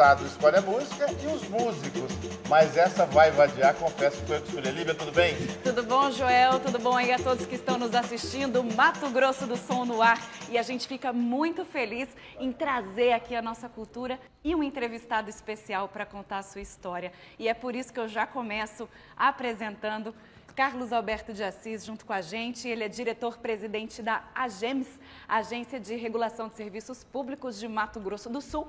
o entrevistado escolhe a música e os músicos. Mas essa vai vadiar, confesso que foi eu que escolhi. Lívia, tudo bem? Tudo bom, Joel? Tudo bom aí a todos que estão nos assistindo? Mato Grosso do Som no ar. E a gente fica muito feliz em trazer aqui a nossa cultura e um entrevistado especial para contar a sua história. E é por isso que eu já começo apresentando Carlos Alberto de Assis junto com a gente. Ele é diretor-presidente da AGEMS, Agência de Regulação de Serviços Públicos de Mato Grosso do Sul.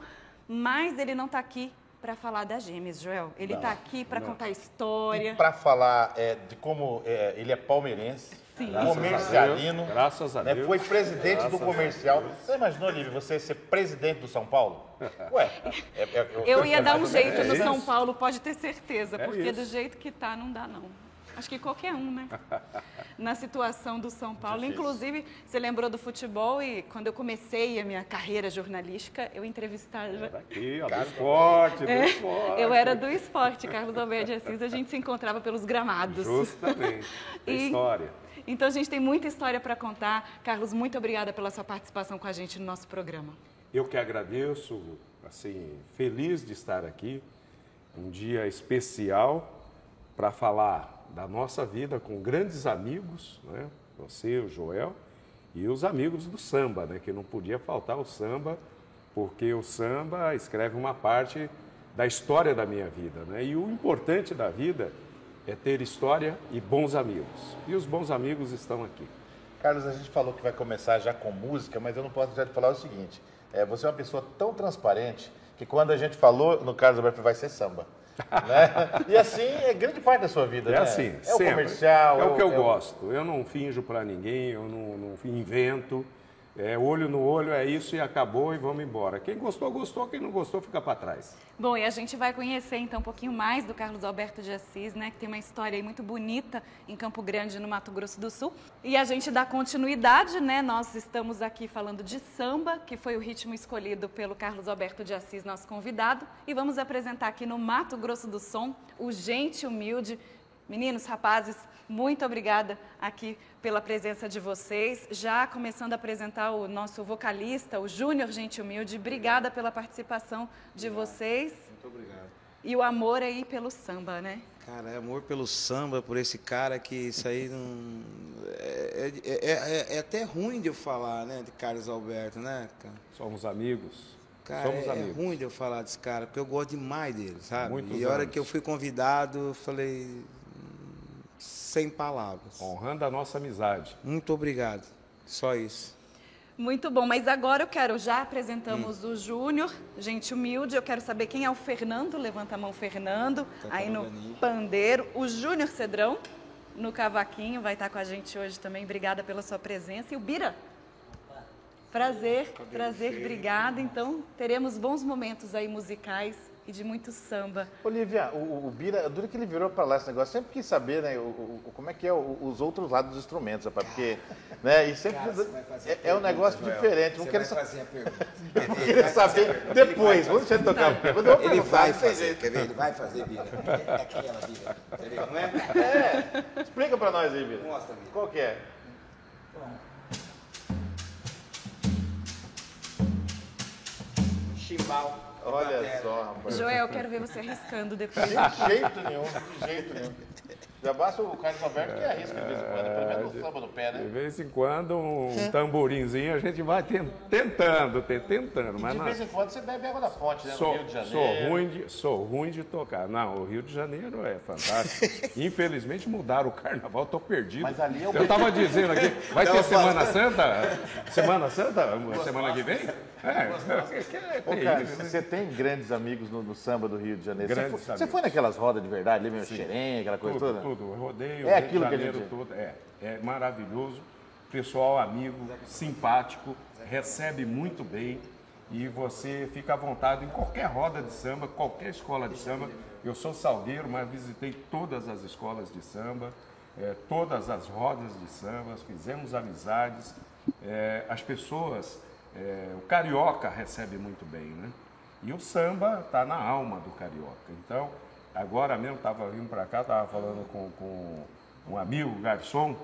Mas ele não está aqui para falar da Gêmeos, Joel. Ele está aqui para contar a história. Pra falar é, de como é, ele é palmeirense, Sim. comercialino. Graças a né, Deus. Foi presidente Graças do a comercial. Você imaginou, Lívia, você ser presidente do São Paulo? Ué, é- é- Eu ia dar um jeito no isso. São Paulo, pode ter certeza, É porque isso. do jeito que tá, não dá não. Acho que qualquer um, né? Na situação do São Paulo. Difícil. Inclusive, você lembrou do futebol e quando eu comecei a minha carreira jornalística, eu entrevistava. Aqui, ó, do esporte, do esporte. É, Eu era do esporte, Carlos Alberto de Assis, a gente se encontrava pelos gramados. Justamente. A E- história. Então a gente tem muita história para contar. Carlos, muito obrigada pela sua participação com a gente no nosso programa. Eu que agradeço, assim, feliz de estar aqui. Um dia especial para falar da nossa vida com grandes amigos, né? Você, o Joel, e os amigos do samba, né? Que não podia faltar o samba, porque o samba escreve uma parte da história da minha vida, né? E o importante da vida é ter história e bons amigos. E os bons amigos estão aqui. Carlos, a gente falou que vai começar já com música, mas eu não posso deixar de falar o seguinte. É, você é uma pessoa tão transparente que quando a gente falou, no Carlos Alberto, vai ser samba. Né? E assim, é grande parte da sua vida, É né? assim, É o sempre. comercial. É o que eu é gosto. Eu não finjo para ninguém, eu não, não invento. É olho no olho, é isso e acabou e vamos embora. Quem gostou, gostou. Quem não gostou, fica para trás. Bom, e a gente vai conhecer então um pouquinho mais do Carlos Alberto de Assis, né, que tem uma história muito bonita em Campo Grande, no Mato Grosso do Sul. E a gente dá continuidade, né? Nós estamos aqui falando de samba, que foi o ritmo escolhido pelo Carlos Alberto de Assis, nosso convidado, e vamos apresentar aqui no Mato Grosso do Som o Gente Humilde. Meninos, rapazes, muito obrigada aqui pela presença de vocês. Já começando a apresentar o nosso vocalista, o Júnior Gente Humilde. Obrigada pela participação de vocês. Muito obrigado. E o amor aí pelo samba, né? Cara, é amor pelo samba, por esse cara que isso aí não. É, é- é- é- é até ruim de eu falar, né, de Carlos Alberto, né, cara? Somos amigos. Cara, Somos é, é amigos. ruim de eu falar desse cara, porque eu gosto demais dele, sabe? Muitos e a hora que eu fui convidado, eu falei. Hum, Sem palavras. Honrando a nossa amizade. Muito obrigado. Só isso. Muito bom, mas agora eu quero, já apresentamos o Júnior, gente humilde, eu quero saber quem é o Fernando, levanta a mão Fernando, Tá aí no pandeiro, o Júnior Cedrão, no cavaquinho, vai estar com a gente hoje também, obrigada pela sua presença, e o Bira, prazer, prazer, obrigada, então teremos bons momentos aí musicais e de muito samba. Olivia, o, o Bira, duro que ele virou para lá esse negócio, sempre quis saber, né, o, o- como é que é o- os outros lados dos instrumentos, rapaz, porque, né, e sempre é, é um negócio diferente, não quero, fazer a pergunta. queria saber depois, vamos deixar ele tocar, eu Ele vai fazer, quer ver? Ele vai fazer, Bira. É aquela, Bira. Entendeu? Não é? Explica para nós aí, Bira. Mostra, Bira. Qual que é? Chimbal. Olha só, rapaz. Joel, eu quero ver você arriscando depois. De jeito nenhum, de jeito nenhum. Já basta o Carlos Alberto que arrisca de vez em quando, pelo menos no samba no pé, De né? vez em quando, um tamborinzinho a gente vai ten- tentando, te- tentando. Mas De não, vez em quando você bebe água da fonte, né? No sou, Rio de Janeiro. sou, ruim de, sou ruim de tocar. Não, o Rio de Janeiro é fantástico. Infelizmente mudaram o carnaval, estou perdido. Mas ali é o Eu estava dizendo aqui, vai ter Não, Semana Santa? Semana Santa? Semana que vem? É, é Ô, cara, né? você tem grandes amigos no, no samba do Rio de Janeiro. Você foi, você foi naquelas rodas de verdade, ali mesmo, xerém, aquela coisa tudo, toda? tudo. Rodeio, É aquilo que a Janeiro, gente- tudo. É, é maravilhoso. Pessoal amigo, simpático, recebe muito bem e você fica à vontade em qualquer roda de samba, qualquer escola de samba. Eu sou salgueiro, mas visitei todas as escolas de samba é, todas as rodas de sambas, fizemos amizades. É, as pessoas, é, o carioca recebe muito bem, né? E o samba está na alma do carioca. Então, agora mesmo estava vindo para cá, estava falando com, com um amigo, garçom,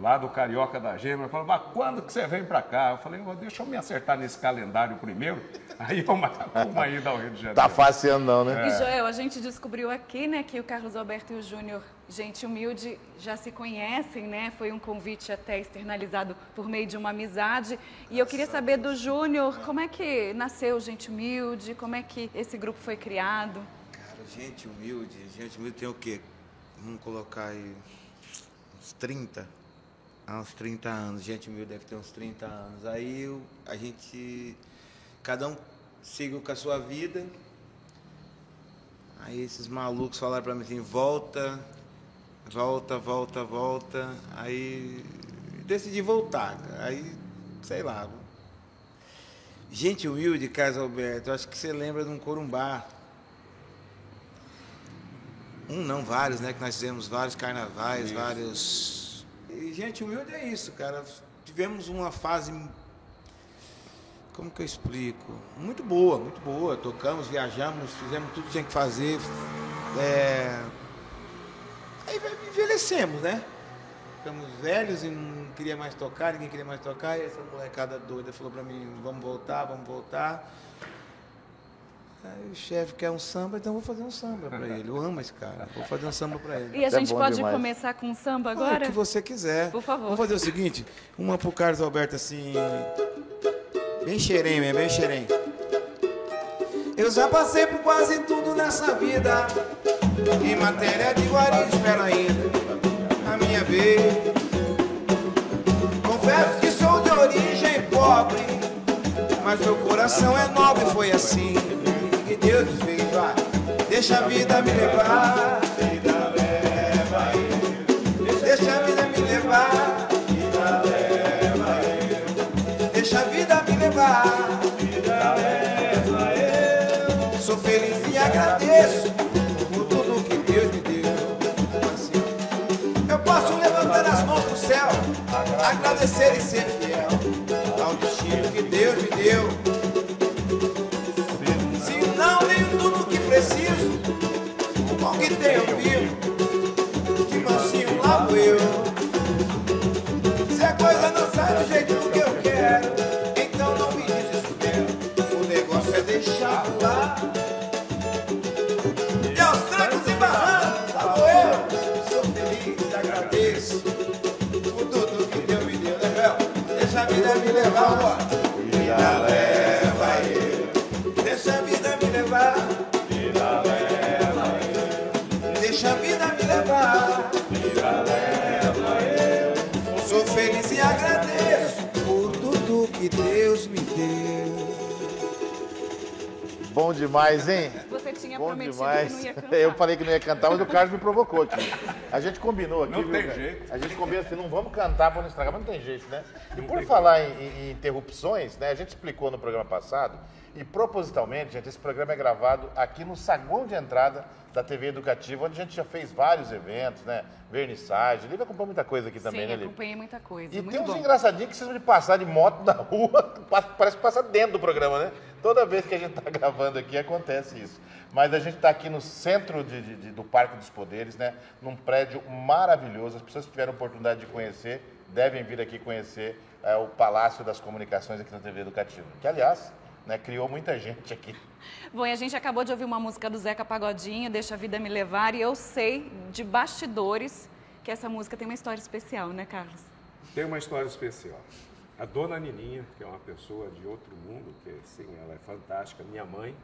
lá do Carioca da Gema, falou, mas quando que você vem para cá? Eu falei, deixa eu me acertar nesse calendário primeiro, aí eu marco uma ida ao Rio de Janeiro. Tá fácil não, né? E Joel, a gente descobriu aqui, né, que o Carlos Alberto e o Júnior, gente humilde, já se conhecem, né? Foi um convite até externalizado por meio de uma amizade. E eu queria saber do Júnior, como é que nasceu Gente Humilde? Como é que esse grupo foi criado? Cara, gente humilde, gente humilde tem o quê? Vamos colocar aí uns 30, há uns 30 anos. Gente humilde deve ter uns 30 anos. Aí eu- a gente, cada um seguiu com a sua vida. Aí esses malucos falaram pra mim assim, volta, volta, volta, volta. Aí decidi voltar. Aí, sei lá. Gente humilde, Carlos Alberto, acho que você lembra de um corumbá. Um não, vários, né? Que nós fizemos vários carnavais, vários. E gente humilde é isso, cara. Tivemos uma fase. Como que eu explico? Muito boa, muito boa. Tocamos, viajamos, fizemos tudo que tinha que fazer. É... Aí envelhecemos, né? Ficamos velhos e não queria mais tocar, ninguém queria mais tocar. E essa molecada doida falou pra mim: vamos voltar, vamos voltar. Aí o chefe quer um samba, então eu vou fazer um samba pra ele. Eu amo esse cara, vou fazer um samba pra ele. E a é gente bom pode demais. começar com samba Ah, O agora? que você quiser. Por favor. Vamos fazer o seguinte: uma pro Carlos Alberto assim. Bem xerém, mesmo, bem xerém. Eu já passei por quase tudo nessa vida. Em matéria de guarida, espero ainda a minha vez. Confesso que sou de origem pobre, mas meu coração é nobre, foi assim Deus. Vai. Deixa a vida me levar. Deixa a vida me levar. Deixa a vida me levar. Sou feliz e agradeço por tudo que Deus me deu. Eu posso levantar as mãos pro céu, agradecer e ser fiel ao destino que Deus me deu. Vida me levar, ó. Vida leva eu. Deixa a vida me levar. Vida leva eu. Deixa a vida me levar. Vida leva eu. Sou feliz e agradeço por tudo que Deus me deu. Bom demais, hein? Você tinha Bom prometido demais. que não ia cantar. Eu falei que não ia cantar, mas o Carlos me provocou aqui. A gente combinou aqui. Não viu, tem cara? jeito. A gente combinou assim, não vamos cantar para não estragar, mas não tem jeito, né? E por falar em, em- interrupções, né? A gente explicou no programa passado e propositalmente, gente, esse programa é gravado aqui no saguão de entrada da TV Educativa, onde a gente já fez vários eventos, né? Vernissagem. Lívia acompanhou muita coisa aqui também, Sim, né, Lívia? acompanhei muita coisa. E muito tem uns bom. engraçadinhos que vocês de passar de moto na rua, parece que passa dentro do programa, né? Toda vez que a gente está gravando aqui acontece isso. Mas a gente está aqui no centro de- de- de- do Parque dos Poderes, né? Num prédio maravilhoso. As pessoas que tiveram oportunidade de conhecer devem vir aqui conhecer é, o Palácio das Comunicações aqui na TV Educativa. Que, aliás, né, criou muita gente aqui. Bom, e a gente acabou de ouvir uma música do Zeca Pagodinho, Deixa a Vida Me Levar, e eu sei de bastidores que essa música tem uma história especial, né, Carlos? Tem uma história especial. A dona Nininha, que é uma pessoa de outro mundo, que sim, ela é fantástica, minha mãe,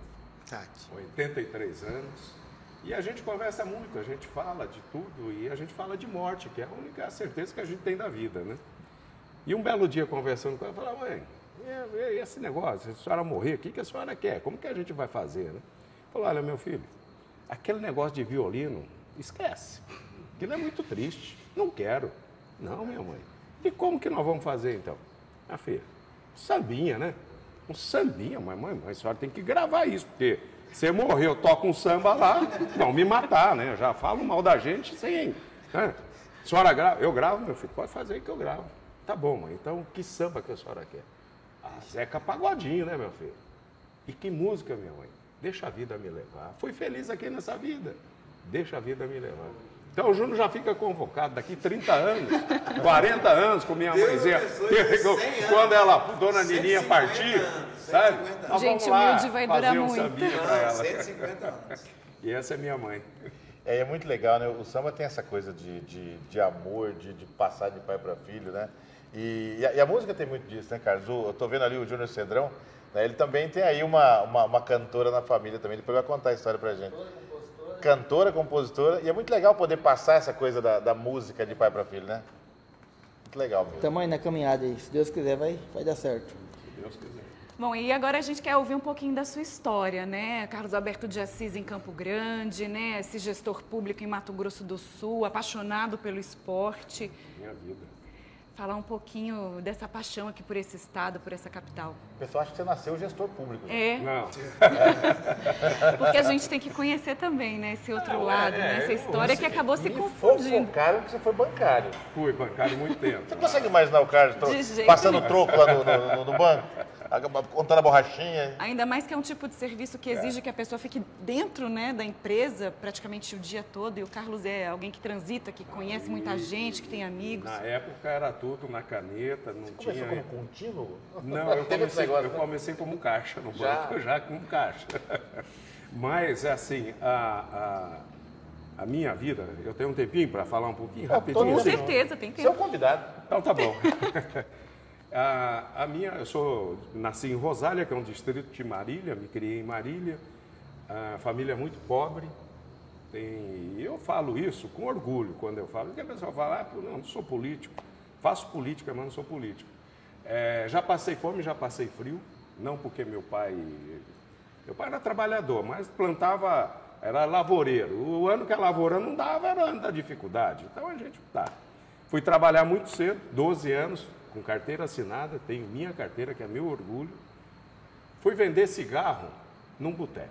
Tati. com 83 anos. E a gente conversa muito, a gente fala de tudo e a gente fala de morte, que é a única certeza que a gente tem da vida, né? E um belo dia conversando com ela, eu falei, mãe, e- esse negócio, se a senhora morrer, o que, que a senhora quer? Como que a gente vai fazer, né? Falou, olha, meu filho, aquele negócio de violino, esquece. Aquilo é muito triste. Não quero. Não, minha mãe. E como que nós vamos fazer então? Minha filha, sambinha, né? Um sambinha, mas mãe, mas a senhora tem que gravar isso, porque você morreu, toca um samba lá, vão me matar, né? Eu já falo mal da gente sem. Né? senhora grava? Eu gravo, meu filho. Pode fazer que eu gravo. Tá bom, mãe. Então, que samba que a senhora quer? Ah, Zeca Pagodinho, né, meu filho? E que música, minha mãe? Deixa a vida me levar. Fui feliz aqui nessa vida. Deixa a vida me levar. Então o Júnior já fica convocado daqui 30 anos, 40 anos com minha Deus mãezinha. abençoe, 100 Quando ela, dona Nininha 150 partir, anos, sabe? 150 Nós Gente, lá humilde vai durar um muito. Não, ela. 150 anos. E essa é minha mãe. É, é muito legal, né? O samba tem essa coisa de, de, de amor, de, de passar de pai para filho, né? E, e a, e a música tem muito disso, né, Carlos? O- eu tô vendo ali o Júnior Cedrão, né? ele também tem aí uma, uma, uma cantora na família também, depois vai contar a história pra gente. Cantora, compositora, e é muito legal poder passar essa coisa da, da música de pai para filho, né? Muito legal mesmo. Aí na caminhada aí. Se Deus quiser, vai, vai dar certo. Se Deus quiser. Bom, e agora a gente quer ouvir um pouquinho da sua história, né? Carlos Alberto de Assis em Campo Grande, né? Esse gestor público em Mato Grosso do Sul, apaixonado pelo esporte. Minha vida. Falar um pouquinho dessa paixão aqui por esse estado, por essa capital. O pessoal acha que você nasceu gestor público. né? É, Não, porque a gente tem que conhecer também, né? Esse outro Não, lado, é, né? Essa história que acabou se Me confundindo. fofocaram que você foi bancário. fui bancário muito tempo. Você consegue imaginar o jeito passando troco lá no- no- no banco? Contando a borrachinha? Ainda mais que é um tipo de serviço que exige que a pessoa fique dentro né, da empresa praticamente o dia todo. E o Carlos é alguém que transita, que conhece muita gente, que tem amigos. Na época era tudo na caneta, não Começou tinha. como contínuo? Não, eu comecei, negócio, eu né? comecei como caixa no Já? banco, já, como caixa. Mas, assim, a, a, a minha vida, eu tenho um tempinho para falar um pouquinho rapidinho. Com certeza, tem Seu tempo. convidado. Então tá bom. a, a minha, eu sou, nasci em Rosália, que é um distrito de Marília, me criei em Marília, a família é muito pobre. Tem, eu falo isso com orgulho quando eu falo, porque a pessoa fala, ah, não, não sou político, faço política, mas não sou político. É, já passei fome, já passei frio, não porque meu pai. Meu pai era trabalhador, mas plantava, era lavoureiro. O ano que a lavoura não dava era ano da dificuldade. Então a gente tá. Fui trabalhar muito cedo, 12 anos, com carteira assinada, tenho minha carteira, que é meu orgulho. Fui vender cigarro num boteco.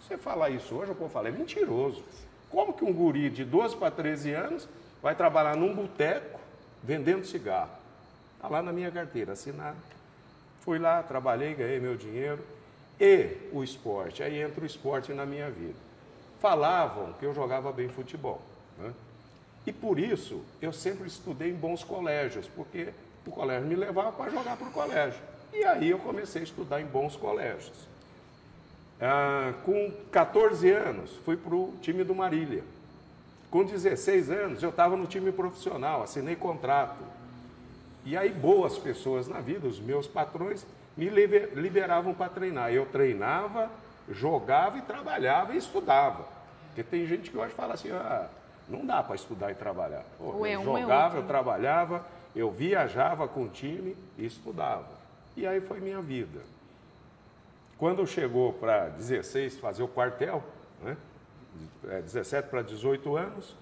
Você falar isso hoje, eu vou falar, é mentiroso. Como que um guri de 12 para 13 anos vai trabalhar num boteco vendendo cigarro? Está lá na minha carteira, assinado. Fui lá, trabalhei, ganhei meu dinheiro. E o esporte, aí entra o esporte na minha vida. Falavam que eu jogava bem futebol. Né? E por isso eu sempre estudei em bons colégios, porque o colégio me levava para jogar para o colégio. E aí eu comecei a estudar em bons colégios. Ah, com 14 anos, fui para o time do Marília. Com 16 anos, eu estava no time profissional, assinei contrato. E aí, boas pessoas na vida, os meus patrões, me liber- liberavam para treinar. Eu treinava, jogava e trabalhava e estudava. Porque tem gente que hoje fala assim: ah, não dá para estudar e trabalhar. Pô, é eu é jogava, eu trabalhava, eu viajava com o time e estudava. E aí foi minha vida. Quando chegou para 16 fazer o quartel, né? É, 17 para 18 anos,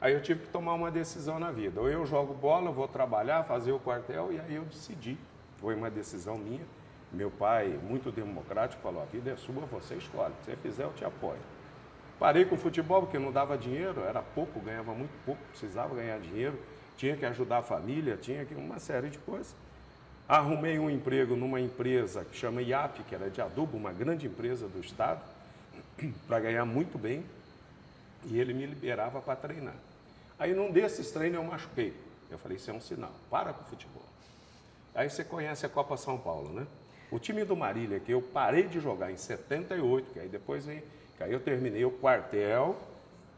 aí eu tive que tomar uma decisão na vida. Ou eu jogo bola, eu vou trabalhar, fazer o quartel, e aí eu decidi. Foi uma decisão minha. Meu pai, muito democrático, falou: a vida é sua, você escolhe. Se você fizer, eu te apoio. Parei com o futebol porque não dava dinheiro, era pouco, ganhava muito pouco, precisava ganhar dinheiro, tinha que ajudar a família, tinha que uma série de coisas. Arrumei um emprego numa empresa que chama IAP, que era de adubo, uma grande empresa do estado, para ganhar muito bem, e ele me liberava para treinar. Aí num desses treinos eu machuquei. Eu falei, isso é um sinal, para com o futebol. Aí você conhece a Copa São Paulo, né? O time do Marília, que eu parei de jogar em 78, que aí depois vem, aí eu terminei o quartel,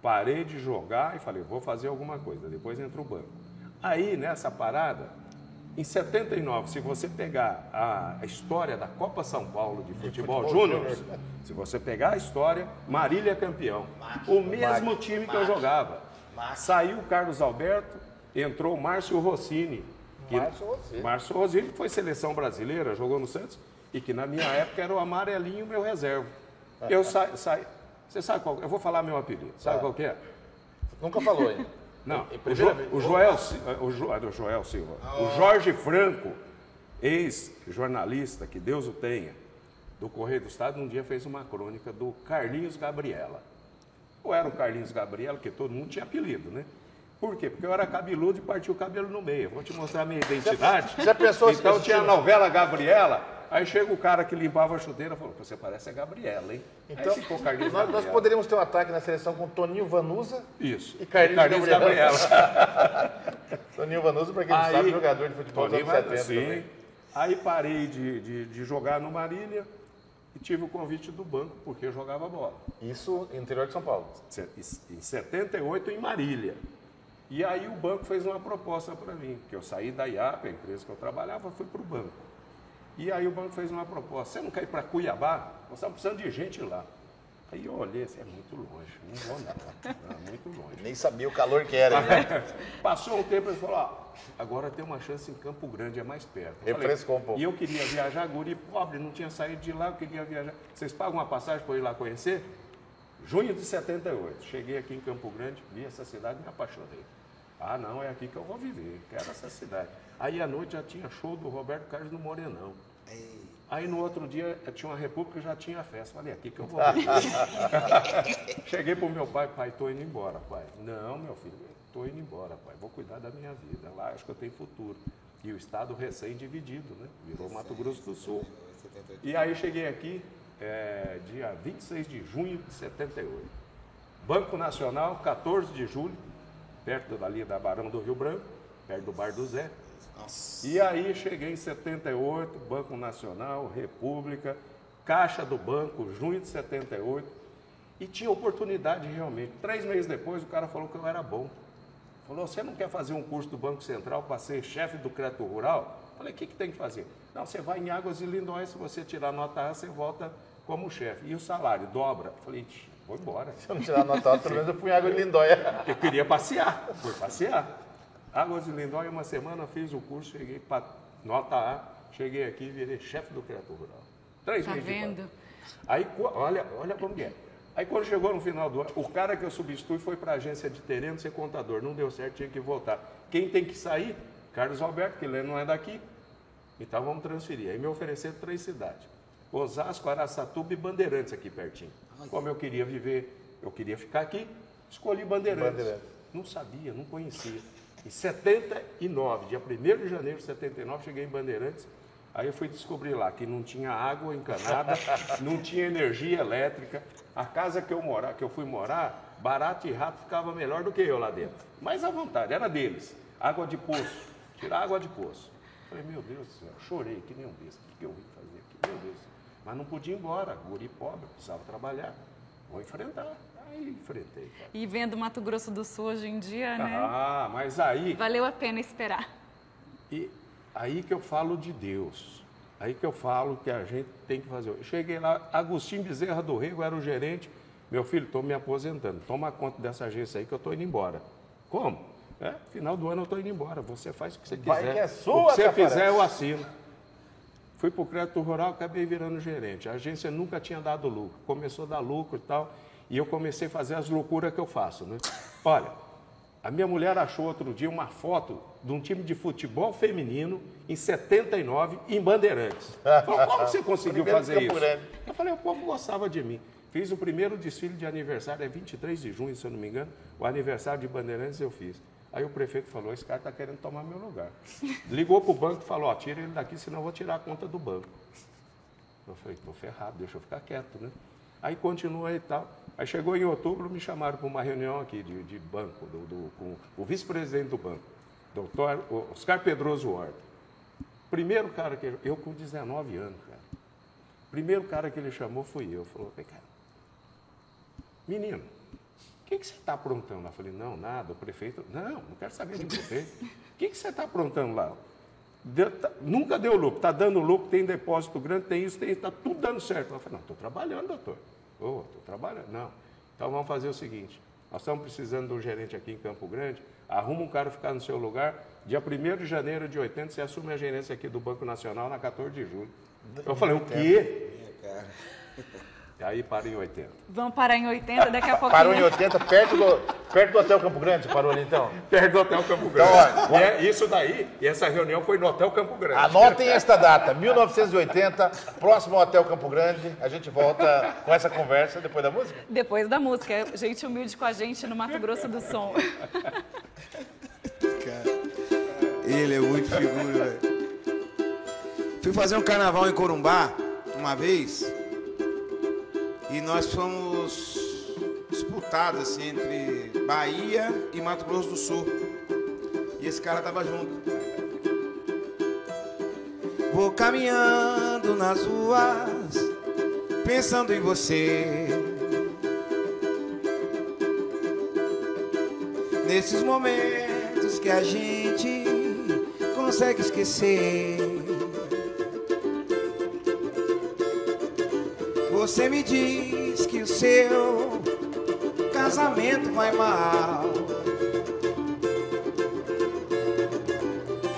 parei de jogar e falei, vou fazer alguma coisa. Depois entra o banco. Aí, nessa parada, em 79, se você pegar a, história da Copa São Paulo de futebol, futebol júnior, se você pegar a história, Marília é campeão. O mesmo time que eu jogava. Saiu o Carlos Alberto, entrou o Márcio Rossini. que- Márcio Rossini. Márcio Rossini foi seleção brasileira, jogou no Santos, e que na minha época era o amarelinho meu reserva. Eu saí. Sa... Você sabe qual? Eu vou falar meu apelido. Sabe qual que é? Nunca falou ainda. Não, É o, primeira Jo- o Joel, o, Jo- ah, o Joel Silva, o Jorge Franco, ex-jornalista, que Deus o tenha, do Correio do Estado, um dia fez uma crônica do Carlinhos Gabriela. Ou era o Carlinhos Gabriela, que todo mundo tinha apelido, né? Por quê? Porque eu era cabeludo e partia o cabelo no meio. Vou te mostrar a minha identidade. já pensou Então tinha a novela Gabriela, aí chega o cara que limpava a chuteira e falou, você parece a Gabriela, hein? Então, Carlinhos nós, nós poderíamos ter um ataque na seleção com Toninho Vanusa. Isso. E Carlinhos Gabriela. Gabriela. Toninho Vanusa, para quem não sabe, jogador de futebol dos Toninho anos vai- 70 sim. também. Aí parei de, de, de jogar no Marília e tive o convite do banco, porque eu jogava bola. Isso no interior de São Paulo. Em 78, em Marília. E aí o banco fez uma proposta para mim, que eu saí da IAP, a empresa que eu trabalhava, fui para o banco. E aí o banco fez uma proposta, você não quer ir para Cuiabá? Nós estamos precisando de gente lá. Aí eu olhei assim, é muito longe, não vou não, é muito longe. Nem sabia o calor que era. né? Passou um tempo e falou, ó, agora tem uma chance em Campo Grande, é mais perto. Eu Refrescou um pouco. E eu queria viajar, guri pobre, não tinha saído de lá, eu queria viajar. Vocês pagam uma passagem para eu ir lá conhecer? Junho de 78, cheguei aqui em Campo Grande, vi essa cidade e me apaixonei. Ah, não, é aqui que eu vou viver, quero essa cidade. Aí à noite já tinha show do Roberto Carlos no Morenão. Aí no outro dia eh, tinha uma república e já tinha festa. Falei, é aqui que eu vou. Cheguei pro meu pai, pai, tô indo embora, pai. Não, meu filho, tô indo embora, pai. Vou cuidar da minha vida. Lá acho que eu tenho futuro. E o estado recém-dividido, né? Virou Mato Grosso do Sul. E aí cheguei aqui, eh, dia 26 de junho de 78. Banco Nacional, 14 de julho, perto dali da Barão do Rio Branco, perto do Bar do Zé. E aí cheguei em 78, Banco Nacional, República, Caixa do Banco, junho de 78, e tinha oportunidade realmente. Três meses depois o cara falou que eu era bom. Falou, você não quer fazer um curso do Banco Central para ser chefe do crédito rural? Falei, o que, que tem que fazer? Não, você vai em Águas de Lindóia, se você tirar nota A, você volta como chefe. E o salário dobra? Falei, "Ixi, vou embora. Se eu não tirar nota alta, pelo menos eu fui em água de Lindóia. Eu queria passear, fui passear. Águas de Lindóia, uma semana fiz o curso, cheguei para nota A, cheguei aqui e virei chefe do crédito rural. Três Tá meses vendo? Aí, olha, olha como que é. Aí quando chegou no final do ano, o cara que eu substituí foi para a agência de terreno ser contador. Não deu certo, tinha que voltar. Quem tem que sair? Carlos Alberto, que ele não é daqui. Então vamos transferir. Aí me ofereceram três cidades. Osasco, Araçatuba e Bandeirantes aqui pertinho. Como eu queria viver, eu queria ficar aqui, escolhi Bandeirantes. Bandeirantes. Não sabia, não conhecia. Em 79, dia 1 de janeiro de 79, cheguei em Bandeirantes. Aí eu fui descobrir lá que não tinha água encanada, não tinha energia elétrica. A casa que eu morar, que eu fui morar, barato e rato ficava melhor do que eu lá dentro. Mas à vontade, era deles. Água de poço, tirar água de poço. Falei, meu Deus do céu, chorei que nem um besta. O que, que eu vim fazer aqui? Meu Deus. Mas não podia ir embora, guri pobre, precisava trabalhar. Vou enfrentar. Aí enfrentei. cara. E vendo Mato Grosso do Sul hoje em dia, né? Ah, mas aí Valeu a pena esperar. E aí que eu falo de Deus. Aí que eu falo que a gente tem que fazer. Eu cheguei lá, Agostinho Bezerra do Rego era o gerente. Meu filho, estou me aposentando. Toma conta dessa agência aí que eu estou indo embora. Como? É, final do ano eu estou indo embora. Você faz o que você quiser. Vai que é sua, o que você fizer, eu assino. Fui para o crédito rural, acabei virando gerente. A agência nunca tinha dado lucro. Começou a dar lucro e tal. E eu comecei a fazer as loucuras que eu faço, né? Olha, a minha mulher achou outro dia uma foto de um time de futebol feminino em 79 em Bandeirantes. Falou, como você conseguiu fazer isso? Grande. Eu falei, o povo gostava de mim. Fiz o primeiro desfile de aniversário, é 23 de junho, se eu não me engano. O aniversário de Bandeirantes eu fiz. Aí o prefeito falou, esse cara está querendo tomar meu lugar. Ligou para o banco e falou, ó, tira ele daqui, senão eu vou tirar a conta do banco. Eu falei, tô ferrado, deixa eu ficar quieto, né? Aí continua e tal. Aí chegou em outubro, me chamaram para uma reunião aqui de, de banco, do, do- com o vice-presidente do banco, doutor Oscar Pedroso Horta. Primeiro cara que. Eu com 19 anos, cara. Primeiro cara que ele chamou fui eu. Falou, vem. Menino, o que, que você está aprontando? Eu falei, não, nada, o prefeito. Não, não quero saber do prefeito. O que, que você está aprontando lá? Deu- tá- nunca deu lucro, está dando lucro, tem depósito grande, tem isso, tem está tudo dando certo. Eu falei, não, estou trabalhando, doutor. Ô, estou trabalhando. Não. Então vamos fazer o seguinte: nós estamos precisando de um gerente aqui em Campo Grande, arruma um cara ficar no seu lugar. Dia 1 de janeiro de 80, você assume a gerência aqui do Banco Nacional na 14 de julho. Eu falei, o quê? Minha cara. Aí para em 80. Vamos parar em 80, daqui a pouquinho. Parou em 80, perto do, perto do Hotel Campo Grande, você parou ali então? Perto do Hotel Campo Grande. Então, E é isso daí, e essa reunião foi no Hotel Campo Grande. Anotem esta data, 1980, próximo ao Hotel Campo Grande. A gente volta com essa conversa depois da música. Depois da música. Gente humilde com a gente no Mato Grosso do Som. Ele é muito figura, velho. Fui fazer um carnaval em Corumbá uma vez e nós fomos disputados assim entre Bahia e Mato Grosso do Sul. E esse cara tava junto. Vou caminhando nas ruas, pensando em você. Nesses momentos que a gente consegue esquecer. Você me diz que o seu casamento vai mal.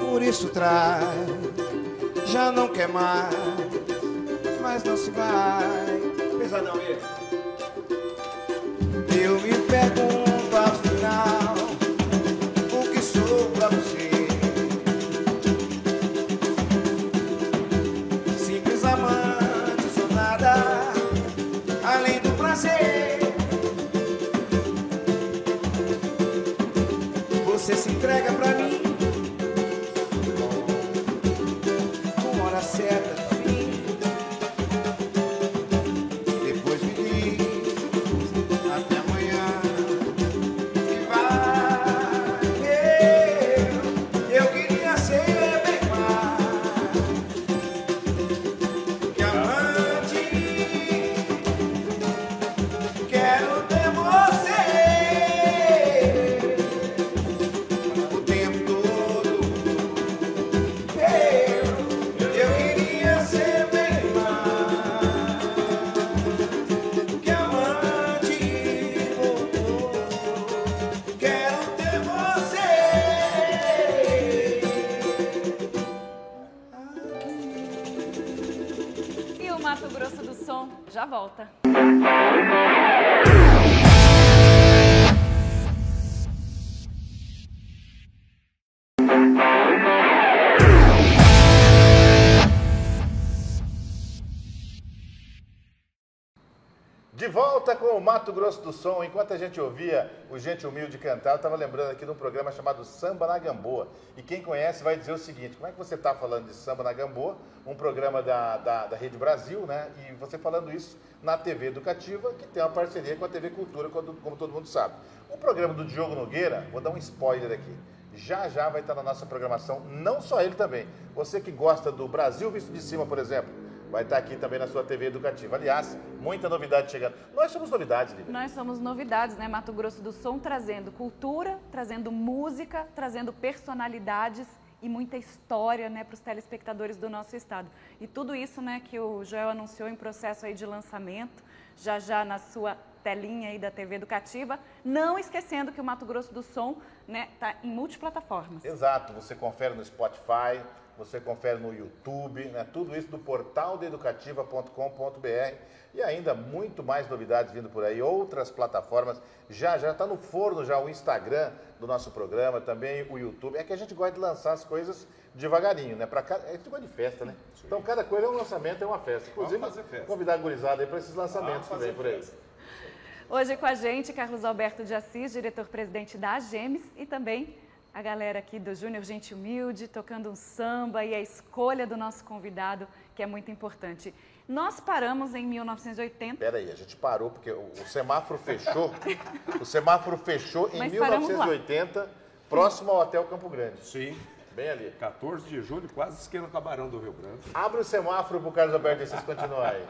Por isso traz, já não quer mais, mas não se vai. Pesadão, ele. Eu me pergunto Mato Grosso do Som. Enquanto a gente ouvia o Gente Humilde cantar, eu estava lembrando aqui de um programa chamado Samba na Gamboa. E quem conhece vai dizer o seguinte: como é que você está falando de Samba na Gamboa, um programa da, da, da Rede Brasil, né? E você falando isso na TV Educativa, que tem uma parceria com a TV Cultura, como, como todo mundo sabe. O programa do Diogo Nogueira, vou dar um spoiler aqui. Já já vai estar na nossa programação, não só ele também. Você que gosta do Brasil visto de cima, por exemplo, vai estar aqui também na sua TV Educativa. Aliás, muita novidade chegando. Nós somos novidades, Lívia. Nós somos novidades, né? Mato Grosso do Som trazendo cultura, trazendo música, trazendo personalidades e muita história, né, para os telespectadores do nosso estado. E tudo isso, né, que o Joel anunciou em processo aí de lançamento, já já na sua telinha aí da TV Educativa, não esquecendo que o Mato Grosso do Som, né, tá em multiplataformas. Exato, você confere no Spotify, você confere no YouTube, né? tudo isso do portal educativa.com.br e ainda muito mais novidades vindo por aí, outras plataformas. Já já está no forno já o Instagram do nosso programa, também o YouTube. É que a gente gosta de lançar as coisas devagarinho, né? Para cada... A gente gosta de festa, né? Então cada coisa é um lançamento, é uma festa. Inclusive, fazer festa. convidar a gurizada aí para esses lançamentos que vem por aí. Hoje com a gente, Carlos Alberto de Assis, diretor-presidente da AGEMES e também a galera aqui do Júnior Gente Humilde, tocando um samba e a escolha do nosso convidado, que é muito importante. Nós paramos em 1980. Pera aí, a gente parou porque o, o semáforo fechou. o semáforo fechou em Mas paramos lá. 1980, próximo ao Hotel Campo Grande. Sim. Bem ali. 14 de julho, quase esquina do Barão do Rio Branco. Abre o semáforo pro Carlos Alberto e vocês continuarem.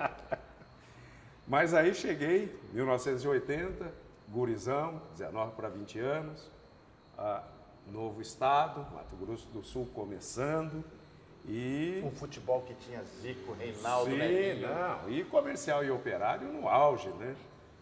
Mas aí cheguei, 1980, gurizão, 19 para 20 anos, ah, novo estado, Mato Grosso do Sul começando e Um futebol que tinha Zico, Reinaldo, Sim, Nelinho. não, e comercial e operário no auge, né?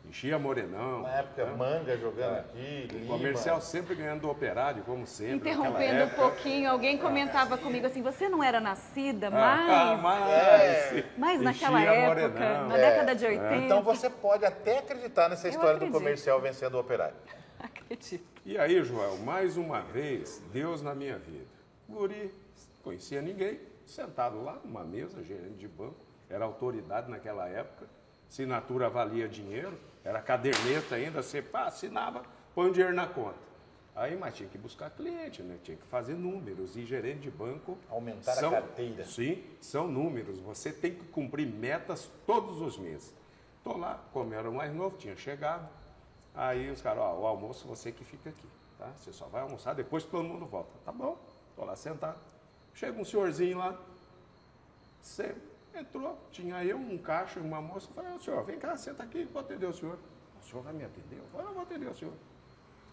Enchia Morenão. Na época, né? Manga jogando É. aqui, O comercial sempre ganhando do operário, como sempre. Interrompendo um pouquinho, alguém comentava comigo assim, você não era nascida, Ah, mas... mas, Mas naquela época, Morenão. na década de 80, Então você pode até acreditar nessa Eu história do comercial vencendo o operário. Acredito. E aí, Joel, mais uma vez, Deus na minha vida. Guri, conhecia ninguém, sentado lá numa mesa, gerente de banco, era autoridade naquela época, assinatura valia dinheiro, era caderneta ainda, você pá, assinava, põe o dinheiro na conta. Aí, mas tinha que buscar cliente, né? Tinha que fazer números. E gerente de banco. Aumentar a são, carteira. Sim, são números. Você tem que cumprir metas todos os meses. Estou lá, como eu era o mais novo, tinha chegado. Aí os caras, ó, o almoço você que fica aqui, tá? Você só vai almoçar depois que todo mundo volta. Tá bom, estou lá sentado. Chega um senhorzinho lá, você entrou, tinha eu, um caixa e uma moça. Eu falei, ô senhor, vem cá, senta aqui, vou atender o senhor. O senhor vai me atender? Eu falei, não, vou atender o senhor.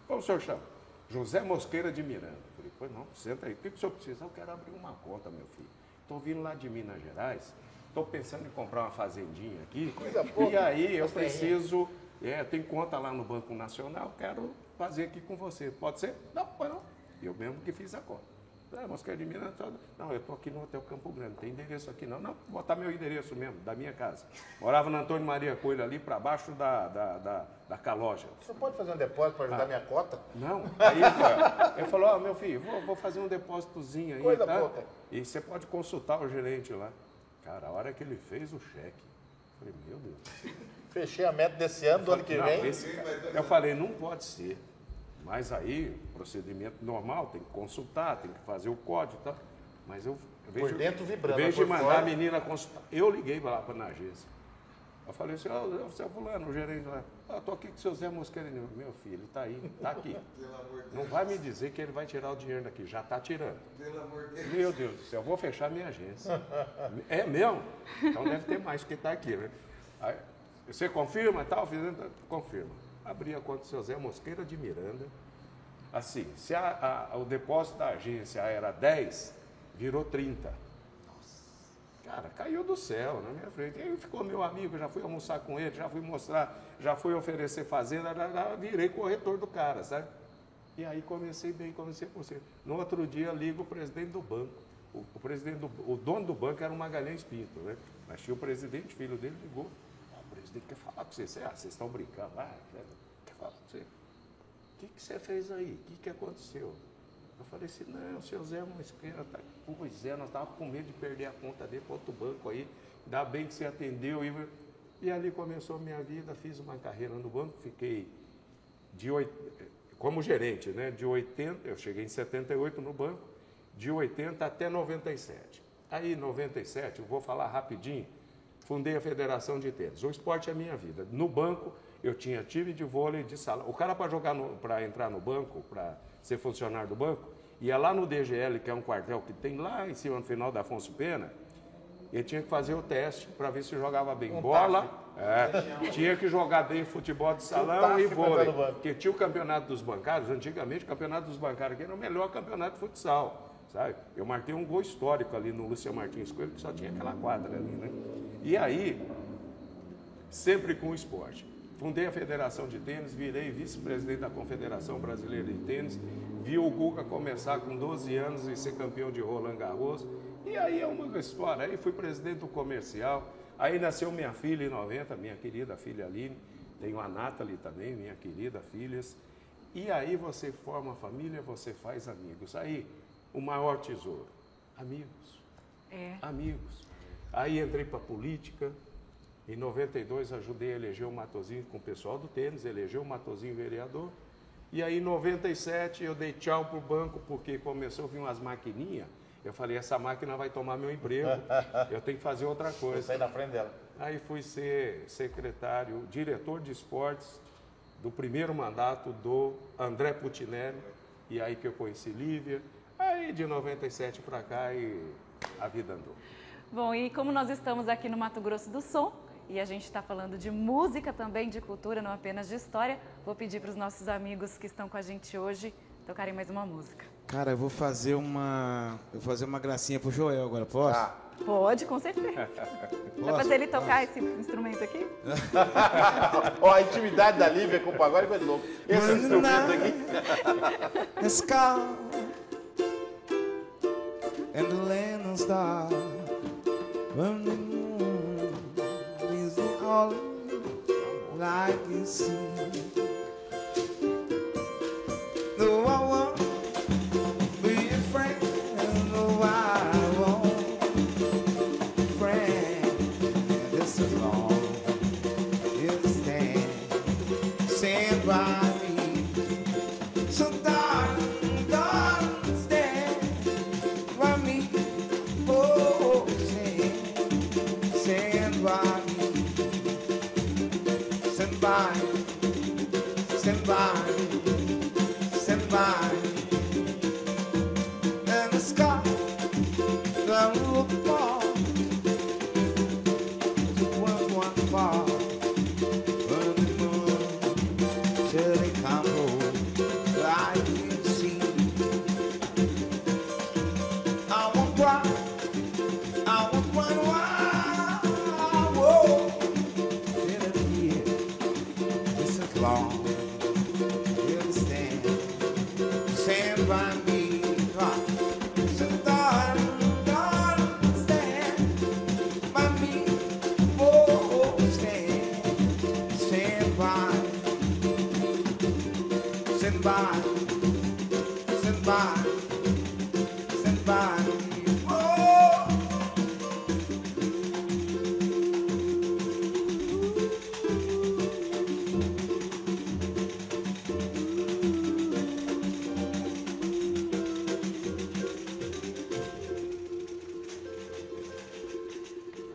Como o senhor chama? José Mosqueira de Miranda. Eu falei, pois não, senta aí. O que o senhor precisa? Eu quero abrir uma conta, meu filho. Estou vindo lá de Minas Gerais, estou pensando em comprar uma fazendinha aqui. Coisa pouca, e aí eu preciso, é, tem conta lá no Banco Nacional, quero fazer aqui com você. Pode ser? Não, pode não. Eu mesmo que fiz a conta. Ah, Mosqueira de Minas, tá- não, eu estou aqui no Hotel Campo Grande, não tem endereço aqui não. Não, vou botar meu endereço mesmo, da minha casa. Morava no Antônio Maria Coelho ali, para baixo da, da, da, da senhor pode fazer um depósito para Ah. ajudar minha cota? Não, aí cara, ele falou, ó, meu filho, vou, vou fazer um depósitozinho aí, Coisa tá? pouca. E você pode consultar o gerente lá. Cara, a hora que ele fez o cheque, eu falei, meu Deus. Fechei a meta desse ano, do ano que Não, vem. esse eu falei, não pode ser. Mas aí, procedimento normal, tem que consultar, tem que fazer o código e tal. Mas eu, vez Por de- dentro vibrando, Em vez de mandar fora. a menina consultar, eu liguei lá para na agência. Eu falei assim, ó, oh, seu fulano, o gerente lá, "Ah, tô aqui com o seu Zé Mosqueira. Ele, Meu filho, ele tá aí, tá aqui. Não vai me dizer que ele vai tirar o dinheiro daqui, já tá tirando. Meu Deus do céu, eu vou fechar minha agência. É mesmo? Então deve ter mais que está aqui, né? Aí, você confirma e tal? Fiz- Confirma. Abri a conta do seu Zé Mosqueira de Miranda. Assim, se a- a- o depósito da agência era 10, virou 30. Cara, caiu do céu na minha frente. Aí ficou meu amigo, já fui almoçar com ele, já fui mostrar, já fui oferecer fazenda, já, já virei corretor do cara, sabe? E aí comecei bem, comecei por você. No outro dia ligo o presidente do banco. O, o presidente do, o dono do banco era o Magalhães Pinto, né? Mas tinha o presidente, filho dele, ligou. "Ah, presidente quer falar com você. Ah, vocês estão brincando. Ah, quer, falar com você. O que, que você fez aí? O que, que aconteceu? Eu falei assim, não, o seu Zé Mosqueira tá. Pois é, nós estávamos com medo de perder a conta dele para outro banco aí. Ainda bem que você atendeu. E, e ali começou a minha vida, fiz uma carreira no banco, fiquei de como gerente, né? De 80, eu cheguei em 78 no banco, de 80 até 97. Aí, em 97, eu vou falar rapidinho, fundei a Federação de Tênis. O esporte é a minha vida. No banco, eu tinha time de vôlei de salão. O cara, para jogar, para entrar no banco, para ser funcionário do banco, ia lá no DGL, que é um quartel que tem lá em cima, no final da Afonso Pena, ele tinha que fazer o teste para ver se jogava bem bola. é, tinha que jogar bem futebol de salão e vôlei. Porque tinha o campeonato dos bancários, antigamente o campeonato dos bancários aqui era o melhor campeonato de futsal. Sabe? Eu marquei um gol histórico ali no Luciano Martins Coelho, que só tinha aquela quadra ali, né? E aí, sempre com o esporte. Fundei a Federação de Tênis, virei vice-presidente da Confederação Brasileira de Tênis, vi o Guga começar com 12 anos e ser campeão de Roland Garros. E aí é uma história. Aí fui presidente do comercial. Aí nasceu minha filha em 90, minha querida filha Aline. Tenho a Nathalie também, minha querida filhas. E aí você forma família, você faz amigos. Aí o maior tesouro, amigos É. amigos. Aí entrei para política. Em 92 ajudei a eleger o Matozinho com o pessoal do tênis, elegeu o Matozinho vereador. E aí em 97 eu dei tchau pro banco porque começou a vir umas maquininhas. Eu falei, essa máquina vai tomar meu emprego. Eu tenho que fazer outra coisa. sair na frente dela. Aí fui ser secretário, diretor de esportes do primeiro mandato do André Putinelli. E aí que eu conheci Lívia. Aí de 97 para cá e a vida andou. Bom, e como nós estamos aqui no Mato Grosso do Sul, e a gente está falando de música também, de cultura, não apenas de história, vou pedir para os nossos amigos que estão com a gente hoje tocarem mais uma música. Cara, eu vou fazer uma. Eu vou fazer uma gracinha pro Joel agora, posso? Ah, Pode, com certeza. Vai fazer ele tocar esse instrumento aqui? Ó, a intimidade da Lívia com o pagode é coisa louca. Esse instrumento aqui. And the land and star when the moon is the only light you see.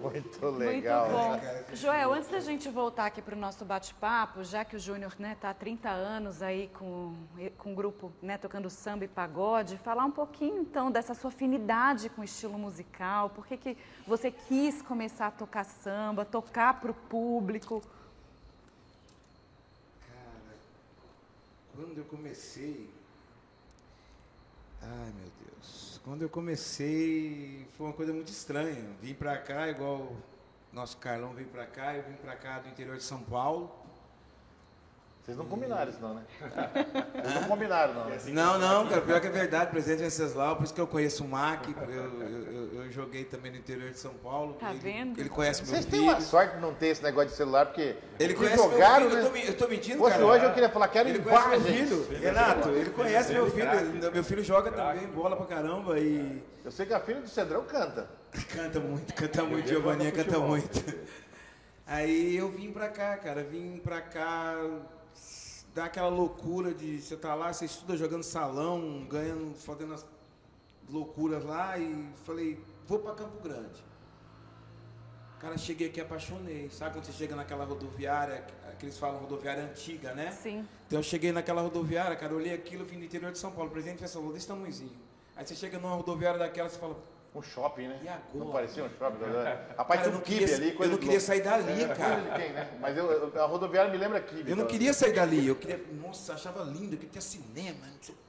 Muito legal. Muito bom. Joel, antes da gente voltar aqui para o nosso bate-papo, já que o Júnior está né, tá há 30 anos aí com, com o grupo né, tocando samba e pagode, falar um pouquinho então dessa sua afinidade com o estilo musical, por que, que você quis começar a tocar samba, tocar para o público? Cara, quando eu comecei. Ai meu Deus. Quando eu comecei foi uma coisa muito estranha. Vim pra cá, igual nosso Carlão veio pra cá, eu vim pra cá do interior de São Paulo. Vocês não combinaram isso não, né? Vocês não combinaram não, né? Não, não, cara, pior que é verdade, presidente Venceslau, por isso que eu conheço o MAC, eu, eu, eu- eu joguei também no interior de São Paulo. Tá ele, vendo? Ele conhece meu Vocês têm filho. uma sorte de não ter esse negócio de celular, porque Ele conhece jogaram, meu filho, né? eu, tô, eu tô mentindo, Fosse cara. hoje eu queria falar, quero Ele conhece meu imagens. filho, Renato, ele conhece meu filho, meu filho joga também bola pra caramba e Eu sei que a filha do Cedrão canta. canta muito, canta muito, Giovanninha canta muito. Aí eu vim pra cá, cara, vim pra cá dar aquela loucura de você tá lá, você estuda jogando salão, ganhando, fazendo as loucuras lá e falei, vou pra Campo Grande. Cara, cheguei aqui apaixonei. Sabe quando você chega naquela rodoviária, que eles falam rodoviária antiga, né? Sim. Então eu cheguei naquela rodoviária, cara, olhei aquilo, vim do interior de São Paulo, presidente falou desse tamanhozinho. Aí você chega numa rodoviária daquela, você fala, Um shopping, né? E agora? Não parecia um shopping. Né? Rapaz, Cara, tinha eu um não kibe queria- ali, eu coisa não de queria sair dali, É, cara. coisa de quem, né? Mas eu, eu- a rodoviária me lembra kibe. eu não então. queria sair dali, eu queria, nossa, achava lindo, que tinha cinema, não sei o que.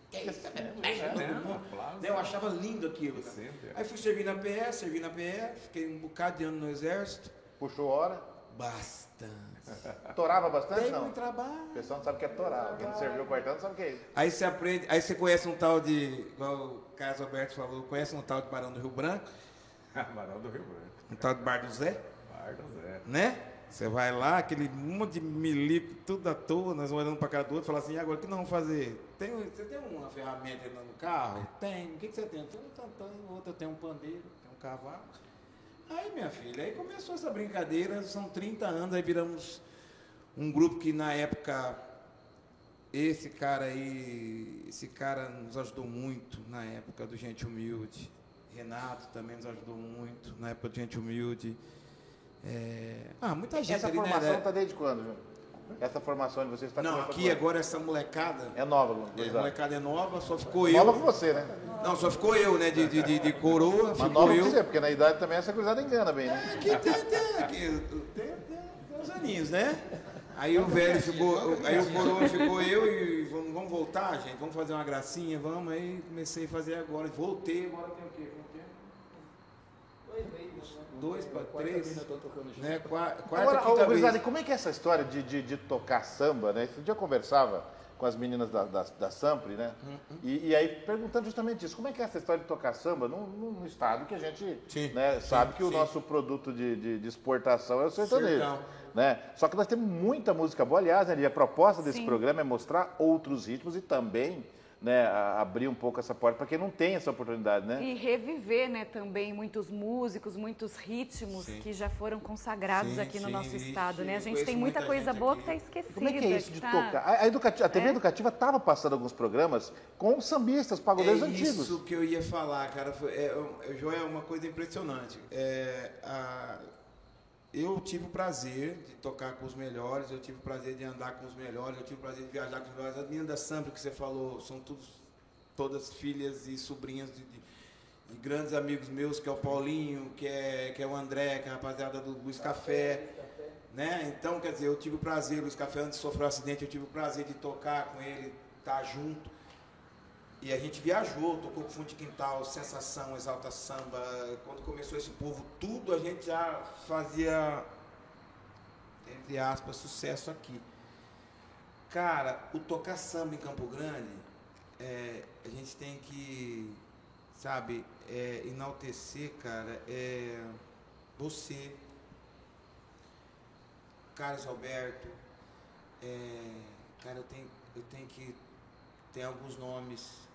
Eu achava lindo aquilo. cara. Aí fui servir na PE, servi na PE, fiquei um bocado de ano no exército. Puxou hora. Bastante. Torava bastante? Dei Não. muito trabalho. O pessoal não sabe o que é torar. Quem não serviu o quartão não sabe o que é isso. Aí você aprende, aí você conhece um tal de, igual o Carlos Alberto falou, conhece um tal de Barão do Rio Branco, Barão do Rio Branco. um tal de Bar do Zé, Bar do Zé. né? Você vai lá, aquele monte de milico, tudo à toa, nós vamos olhando para cara do outro e fala assim, e agora o que nós vamos fazer? Tem, você tem uma ferramenta no carro? Tem. O que, que você tem? Eu tenho um tantão, outro eu tenho um pandeiro, tenho um cavalo. Aí, minha filha, aí começou essa brincadeira, são 30 anos, aí viramos um grupo que na época esse cara aí, esse cara nos ajudou muito na época do Gente Humilde. Renato também nos ajudou muito na época do Gente Humilde. É, Ah, muita gente Essa ali, né, formação né? está desde quando, João? Essa formação de vocês está Não, aqui agora essa molecada. É nova, É, a Luiz. molecada é nova, só ficou Nova eu. com você, né? Não, só ficou eu, né? De, de, de, de coroa, Mas ficou nova eu. você, porque na idade também essa cruzada engana bem, né? Aqui tem, tem, aqui, tem, tem, uns aninhos, né? Aí o velho ficou, aí o coroa ficou eu e vamos, vamos voltar, gente, vamos fazer uma gracinha, vamos. Aí comecei a fazer agora, voltei, agora tem o quê? Dois para três. Né? Qua- Quarta, Agora, quinta como é que é essa história de, de, de tocar samba, né? Esse dia eu conversava com as meninas da, da, da Sampre, né? Uhum. E, e aí perguntando justamente isso, como é que é essa história de tocar samba num, num estado que a gente Sim, né, sim, sabe que o sim. nosso produto de, de, de exportação é o sertanejo. Sertão. Né? Só que nós temos muita música boa, aliás, né, e a proposta desse Sim. programa é mostrar outros ritmos e também né, abrir um pouco essa porta para quem não tem essa oportunidade, né? E reviver, né, também muitos músicos, muitos ritmos Sim. que já foram consagrados Sim, aqui no sim, nosso estado, né? A gente tem muita muita coisa boa aqui. que está esquecida. Como é que é isso de tá- tocar? A, a TV É. Educativa estava passando alguns programas com sambistas, pagodeiros é antigos. isso que eu ia falar, cara. Foi- É, é, Joel, é uma coisa impressionante. É, a- eu tive o prazer de tocar com os melhores, eu tive o prazer de andar com os melhores, eu tive o prazer de viajar com os melhores. As meninas da Samba que você falou são todos, todas filhas e sobrinhas de, de- de grandes amigos meus, que é o Paulinho, que é, que é o André, que é a rapaziada do Luiz Café. Né? Então, quer dizer, eu tive o prazer, Luiz Café, antes de sofrer um acidente, eu tive o prazer de tocar com ele, estar junto. E a gente viajou, tocou com Fundo de Quintal, Sensação, Exalta Samba. Quando começou esse povo, tudo a gente já fazia, entre aspas, sucesso aqui. Cara, o tocar samba em Campo Grande, é, a gente tem que, sabe, é, enaltecer, cara, é você, Carlos Alberto, é, cara, eu tenho, eu tenho que tem alguns nomes.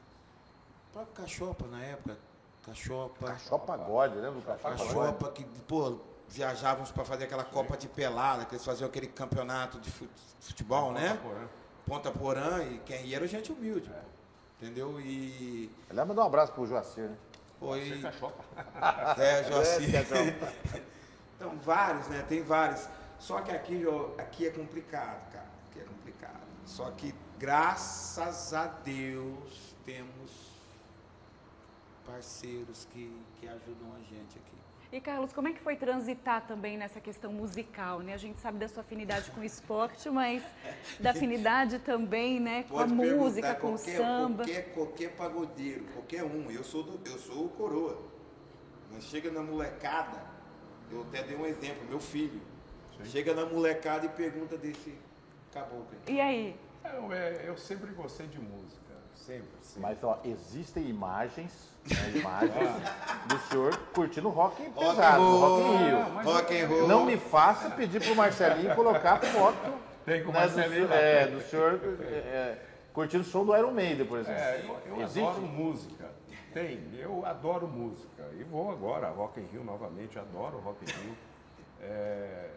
O próprio Cachopa na época. Cachopa. Cachó pagode, lembra do Cachó pagode? Cachopa que, pô, viajávamos para fazer aquela Copa de Pelada, que eles faziam aquele campeonato de fut- futebol, né? Ponta Porã, e quem ia era o gente humilde, pô. Entendeu? E Aliás, mandar um abraço pro Joacir, né? foi. Cachopa. É, Joacir. Então, vários, né? Tem vários. Só que aqui, Jo, aqui é complicado, cara. Aqui é complicado. Só que, graças a Deus, temos parceiros que, que ajudam a gente aqui. E Carlos, como é que foi transitar também nessa questão musical, né? A gente sabe da sua afinidade com o esporte, mas da afinidade também, né, com a música, com o qualquer, samba. Qualquer, qualquer pagodeiro, qualquer um. Eu sou, do, eu sou o coroa. Mas chega na molecada, eu até dei um exemplo, meu filho. Chega na molecada e pergunta desse caboclo. E aí? Eu, é, eu sempre gostei de música, sempre. sempre. Mas, ó, existem imagens, né, imagens do senhor curtindo rock Rock pesado, and roll, rock in Rio. rock and roll. Não me faça pedir pro Marcelinho colocar foto Tem com o né, do, Marcelinho lá. é, do senhor é, é, curtindo o som do Iron Maiden, por exemplo. É, eu, eu Existe? adoro música. Tem, eu adoro música. E vou agora, Rock in Rio novamente, adoro Rock in Rio. É,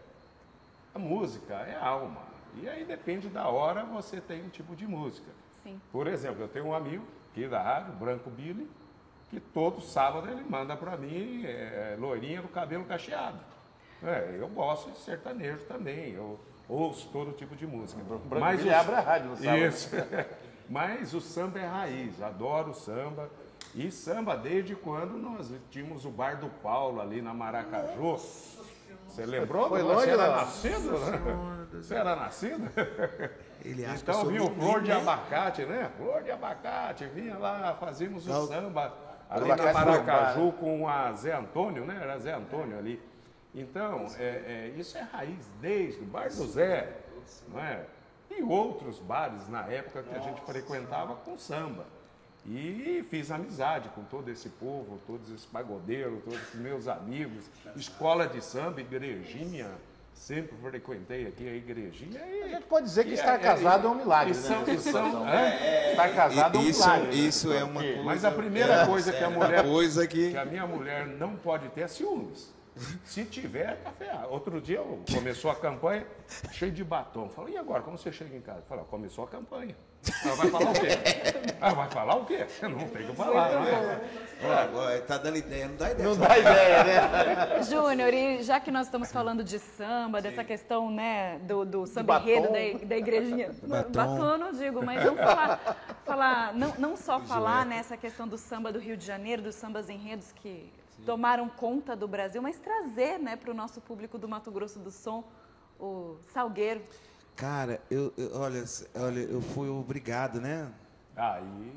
a música é alma. E aí depende da hora você tem um tipo de música. Sim. Por exemplo, eu tenho um amigo aqui da rádio, Branco Billy, que todo sábado ele manda para mim é, loirinha do cabelo cacheado. É, eu gosto de sertanejo também, eu ouço todo tipo de música. Branco Mas Billy os- abre a rádio no sábado. Isso. Mas o samba é raiz, adoro samba. E samba desde quando nós tínhamos o Bar do Paulo ali na Maracaju. Você lembrou? Foi Você longe, era não? nascido? né? Você era nascido? Ele acha que eu Então sou vinha o menino, flor de né? abacate, né? Flor de abacate, vinha lá, fazíamos o samba ali na foi Maracaju com a Zé Antônio, né? Era Zé Antônio ali. Então, é, é, isso é raiz desde o Bar do Zé, não é? E outros bares na época que a gente frequentava com samba. E fiz amizade com todo esse povo, todos esses pagodeiros, todos esses meus amigos. Escola de samba, igrejinha. Sempre frequentei aqui a igrejinha. E, A gente pode dizer que estar é- casado é um milagre, né, são- situação. é, Estar casado é um isso, milagre. né? isso é uma coisa. mas a primeira coisa que a mulher coisa que. que a minha mulher não pode ter é ciúmes. Se tiver, é café. Outro dia eu- começou a campanha, cheio de batom. Falei, e agora, como você chega em casa? Falei, começou a campanha. Ela vai falar o quê? Ah, vai falar o quê? Não tem o que falar, não é? Agora, tá dando ideia, não dá ideia. Não dá ideia, né? Júnior, e já que nós estamos falando de samba, dessa questão, né, do, do samba enredo da, da igrejinha. Batom. Batom eu não digo, mas vamos falar, falar não, não só falar nessa questão do samba do Rio de Janeiro, dos sambas enredos que tomaram conta do Brasil, mas trazer, né, para o nosso público do Mato Grosso do Som o Salgueiro. Cara, eu, eu- olha, olha, eu fui obrigado, né? Aí,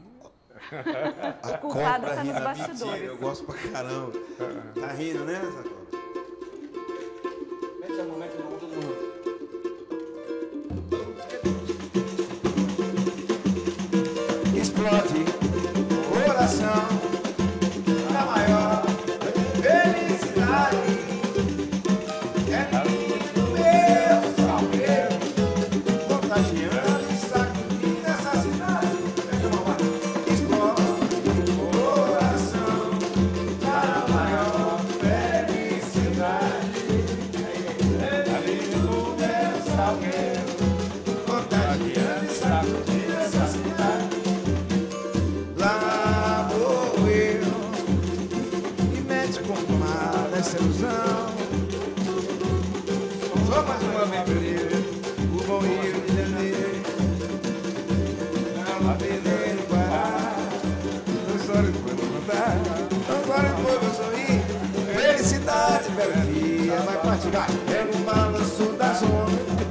A O quadro cobra tá nos bastidores. mentira, eu gosto pra caramba. Tá rindo, né? Mete a mão, mete a mão, Mais uma aventureira, o bom Rio de Janeiro. Não beleza no Pará, depois vou contar. Duas horas depois vou sorrir. Felicidade, belo dia, vai partir, vai. Pega o balanço das ondas.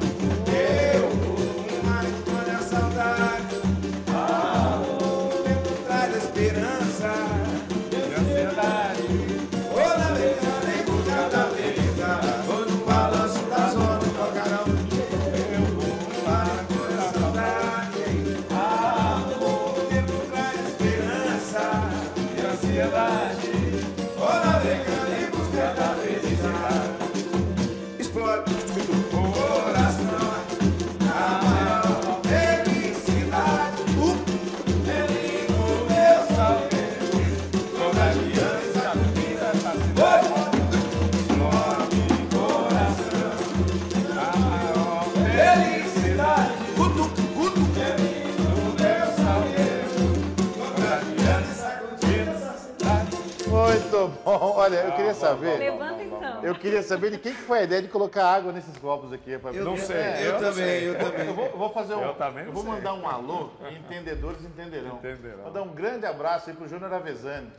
Olha, eu queria saber. Levanta então. Eu queria saber de quem que foi a ideia de colocar água nesses copos aqui. pra- Eu Não sei. É, Eu não também, sei. eu também. Eu vou, eu vou fazer um. Eu também não eu vou sei. mandar um alô e entendedores entenderão. Entenderão. Vou dar um grande abraço aí pro Júnior Avezani.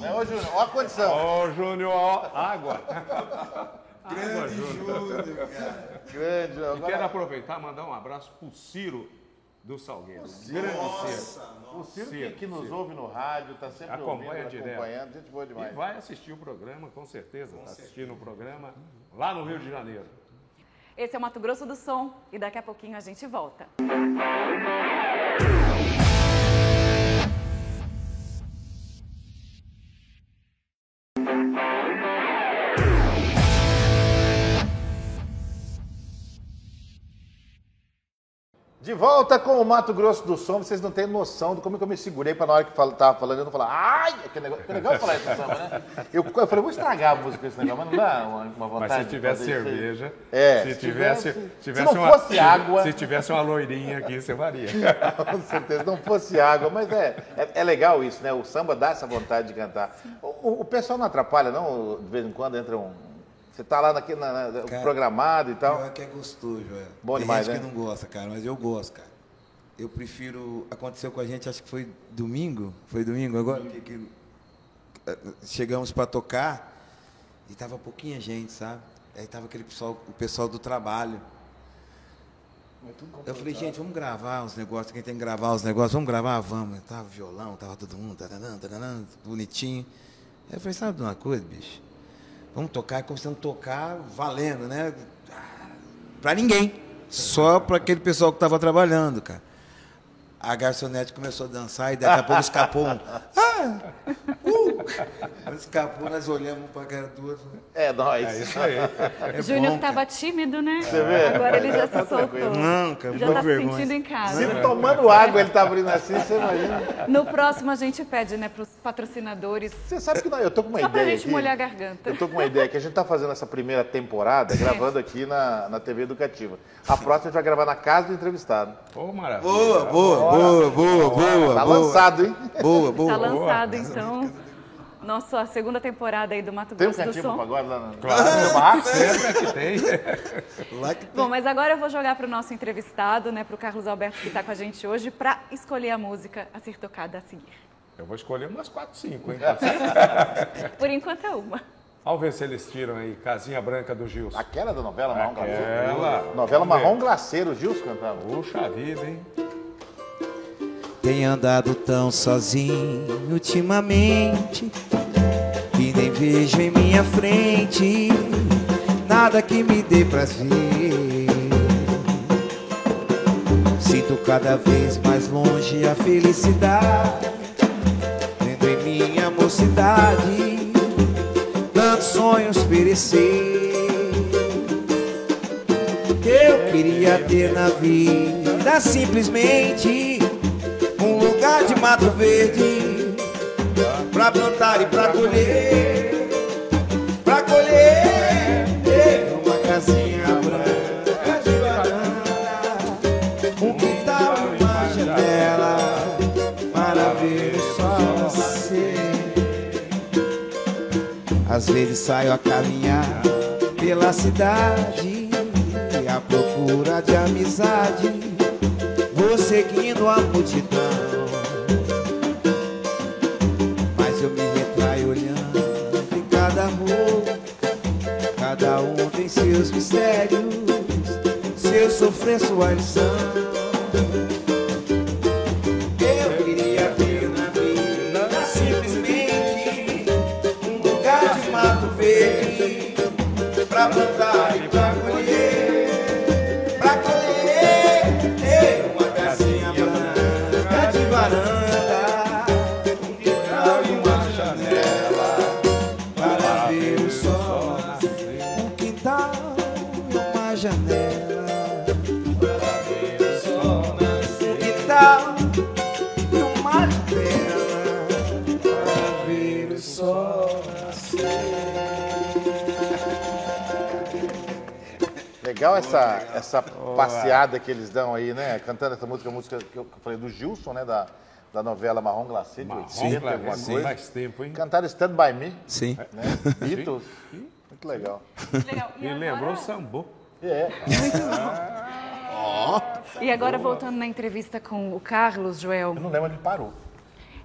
Né, Ô, Júnior, ó a condição. Ô, Júnior, ó, água. Grande Júlio, cara. Grande. E quero Agora, aproveitar e mandar um abraço pro Ciro do Salgueiro. Grande Ciro. o Ciro que, Ciro, que nos Ciro. ouve no rádio, tá sempre Acompanha ouvindo, direto. acompanhando. Gente boa E demais. vai assistir o programa, com certeza. Está assistindo o programa lá no Rio de Janeiro. Esse é o Mato Grosso do Som e daqui a pouquinho a gente volta. De volta com o Mato Grosso do Som, vocês não têm noção de como que eu me segurei para na hora que fal- tava falando, eu não falar, ai, que negócio, que legal falar isso samba, né? Eu, eu falei, vou estragar a música com esse negócio, mas não dá uma, uma vontade Mas se de tivesse cerveja, É, se se tivesse, tivesse- tivesse se não uma, fosse água. se tivesse uma loirinha aqui, você faria. Com certeza, não fosse água, mas é, é, é legal isso, né? O samba dá essa vontade de cantar. O, o- o pessoal não atrapalha, não? De vez em quando entra um. Você tá lá naquele, na, na- Cara, programado e tal. Pior que é gostoso, Joel. Bom Tem demais, gente né? que não gosta, cara, mas eu gosto, cara. Eu prefiro. Aconteceu com a gente, acho que foi domingo. Foi domingo agora? Que, que, eh, chegamos para tocar e tava pouquinha gente, sabe? Aí tava aquele pessoal, o pessoal do trabalho. Eu falei, gente, vamos gravar os negócios, quem tem que gravar os negócios, vamos gravar, vamos. Tava violão, tava todo mundo, taranã, taranã, bonitinho. Aí eu falei, sabe de uma coisa, bicho? Vamos tocar, e começamos a tocar valendo, né? Pra ninguém. Só para aquele pessoal que estava trabalhando, cara. A garçonete começou a dançar e daqui a pouco escapou um. Ah! Uh! Escapou, nós olhamos para a cara do outro. É nóis. É isso aí. É Júnior estava tímido, né? vê? Agora ele já se soltou. Não, cara, já está se sentindo em casa. Se tomando água ele tá abrindo assim, você imagina. No próximo a gente pede, né, para os patrocinadores, Você sabe que não, eu tô com uma só para a ideia gente aqui. molhar a garganta. Eu tô com uma ideia que a gente tá fazendo essa primeira temporada gravando aqui na, na TV Educativa. A próxima a gente vai gravar na casa do entrevistado. Ô, maravilha. Boa, boa, boa, boa, boa. Tá boa. lançado, hein? Boa, boa. Tá lançado, então, nossa segunda temporada aí do Mato Tem um Grosso do cantinho pro Som. pagode lá no, Claro. no barraco? Sempre é que tem. Lá que Bom, mas agora eu vou jogar para o nosso entrevistado, né, para o Carlos Alberto que está com a gente hoje, para escolher a música a ser tocada a seguir. Eu vou escolher umas 4, 5, hein? Por enquanto é uma. Vamos ver se eles tiram aí. Casinha Branca do Gilson. Aquela da novela Marrom Glaceiro. Aquela. Novela. Marrom Glaceiro, o Gilson cantava. Puxa vida, hein? Tenho andado tão sozinho ultimamente Que nem vejo em minha frente Nada que me dê prazer. Sinto cada vez mais longe a felicidade Vendo em minha mocidade Tantos sonhos perecer. Eu queria ter na vida simplesmente lugar de mato verde Pra plantar e pra colher Pra colher. Uma casinha branca de varanda Um quintal e uma janela Para ver o sol nascer Às vezes saio a caminhar pela cidade À procura de amizade Vou seguindo a multidão seu sofrer, sua lição. Legal essa, essa passeada que eles dão aí, né? Cantando essa música, a música que eu falei do Gilson, né? Da, da novela Marrom Glacê, de Marrom 80, Glacê, alguma sim. coisa. Faz tempo, hein? Cantaram Stand By Me, Sim. né? Beatles. Muito legal. Legal. E Me agora- lembrou o sambô. É. E agora, voltando na entrevista com o Carlos, Joel. Eu não lembro onde ele parou.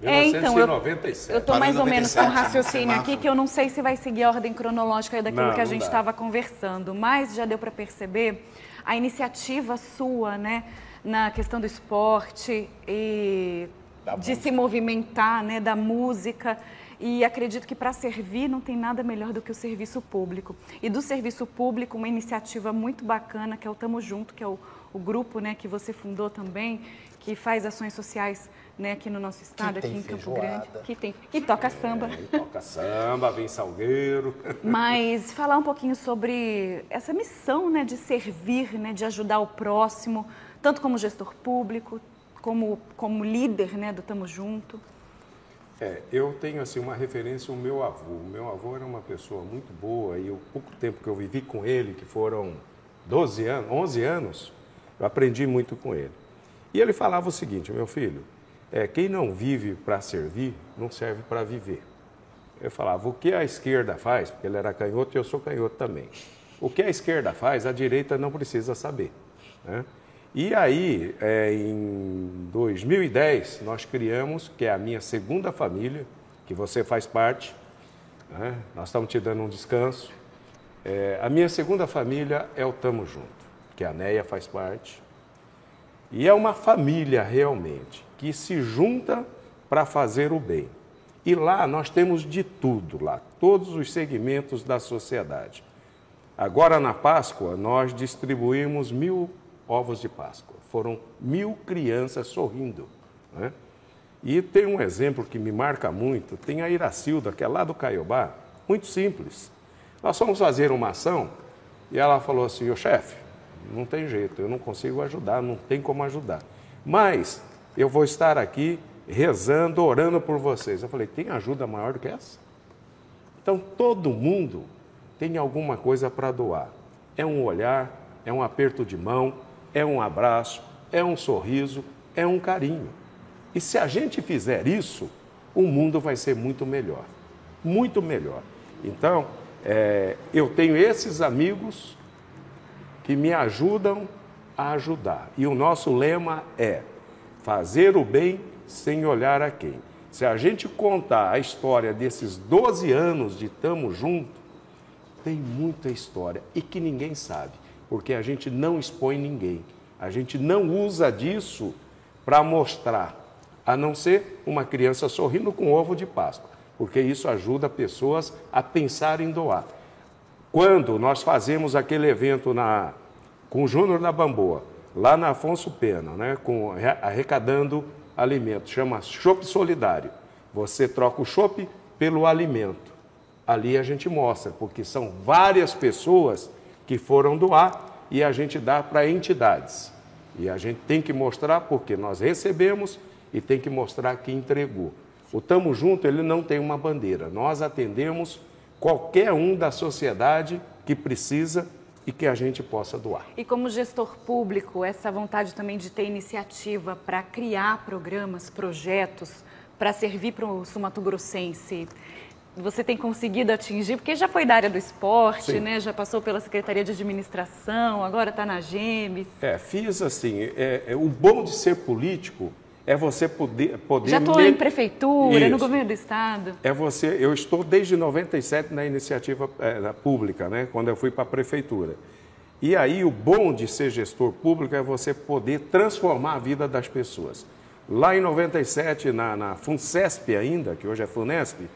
É, então, eu, 1997. eu em mais ou menos com um 97, raciocínio aqui que eu não sei se vai seguir a ordem cronológica daquilo Não, que a gente estava conversando, mas já deu para perceber a iniciativa sua, né, na questão do esporte e Da de música. se movimentar, né, da música. E acredito que para servir não tem nada melhor do que o serviço público. E do serviço público, uma iniciativa muito bacana, que é o Tamo Junto, que é o, o grupo né, que você fundou também, que faz ações sociais né, aqui no nosso estado, aqui em Campo. Grande. Que tem. E toca samba. Toca samba, vem salgueiro. Mas falar um pouquinho sobre essa missão né, de servir, né, de ajudar o próximo, tanto como gestor público, como, como líder né, do Tamo Junto. É, eu tenho assim uma referência ao meu avô. O meu avô era uma pessoa muito boa e o pouco tempo que eu vivi com ele, que foram 12 anos, 11 anos, eu aprendi muito com ele. E ele falava o seguinte, meu filho, é, quem não vive para servir, não serve para viver. Eu falava, o que a esquerda faz, porque ele era canhoto e eu sou canhoto também. O que a esquerda faz, a direita não precisa saber. né? E aí, é, em 2010, nós criamos, que é a minha segunda família, que você faz parte, né? nós estamos te dando um descanso. É, a minha segunda família é o Tamo Junto, que a Neia faz parte. E é uma família realmente que se junta para fazer o bem. E lá nós temos de tudo, lá, todos os segmentos da sociedade. Agora na Páscoa nós distribuímos mil ovos de Páscoa. Foram mil crianças sorrindo. né? E tem um exemplo que me marca muito, tem a Iracilda, que é lá do Caiobá, muito simples. Nós fomos fazer uma ação e ela falou assim, ô chefe, não tem jeito, eu não consigo ajudar, não tem como ajudar. Mas eu vou estar aqui rezando, orando por vocês. Eu falei, tem ajuda maior do que essa? Então todo mundo tem alguma coisa para doar. É um olhar, é um aperto de mão, é um abraço, é um sorriso, é um carinho. E se a gente fizer isso, o mundo vai ser muito melhor. Muito melhor. Então, é, eu tenho esses amigos que me ajudam a ajudar. E o nosso lema é fazer o bem sem olhar a quem. Se a gente contar a história desses 12 anos de Tamo Junto, tem muita história e que ninguém sabe, porque a gente não expõe ninguém. A gente não usa disso para mostrar. a não ser uma criança sorrindo com ovo de Páscoa, porque isso ajuda pessoas a pensar em doar. Quando nós fazemos aquele evento na, com o Júnior da Bamboa, lá na Afonso Pena, né, com, arrecadando alimentos, chama Chopp Solidário. Você troca o chopp pelo alimento. Ali a gente mostra, porque são várias pessoas que foram doar e a gente dá para entidades. E a gente tem que mostrar porque nós recebemos e tem que mostrar que entregou. O Tamo Junto, ele não tem uma bandeira. Nós atendemos qualquer um da sociedade que precisa e que a gente possa doar. E como gestor público, essa vontade também de ter iniciativa para criar programas, projetos, para servir para o sumatogrossense, você tem conseguido atingir? Porque já foi da área do esporte, né? já passou pela Secretaria de Administração, agora está na GEMES. É, fiz assim, é, é, o bom de ser político é você poder... poder já estou me... em prefeitura, Isso. no governo do Estado. É você, eu estou desde 97 na iniciativa é, pública, né? quando eu fui para a prefeitura. E aí o bom de ser gestor público é você poder transformar a vida das pessoas. Lá em 97, na, na FUNCESP ainda, que hoje é FUNESP,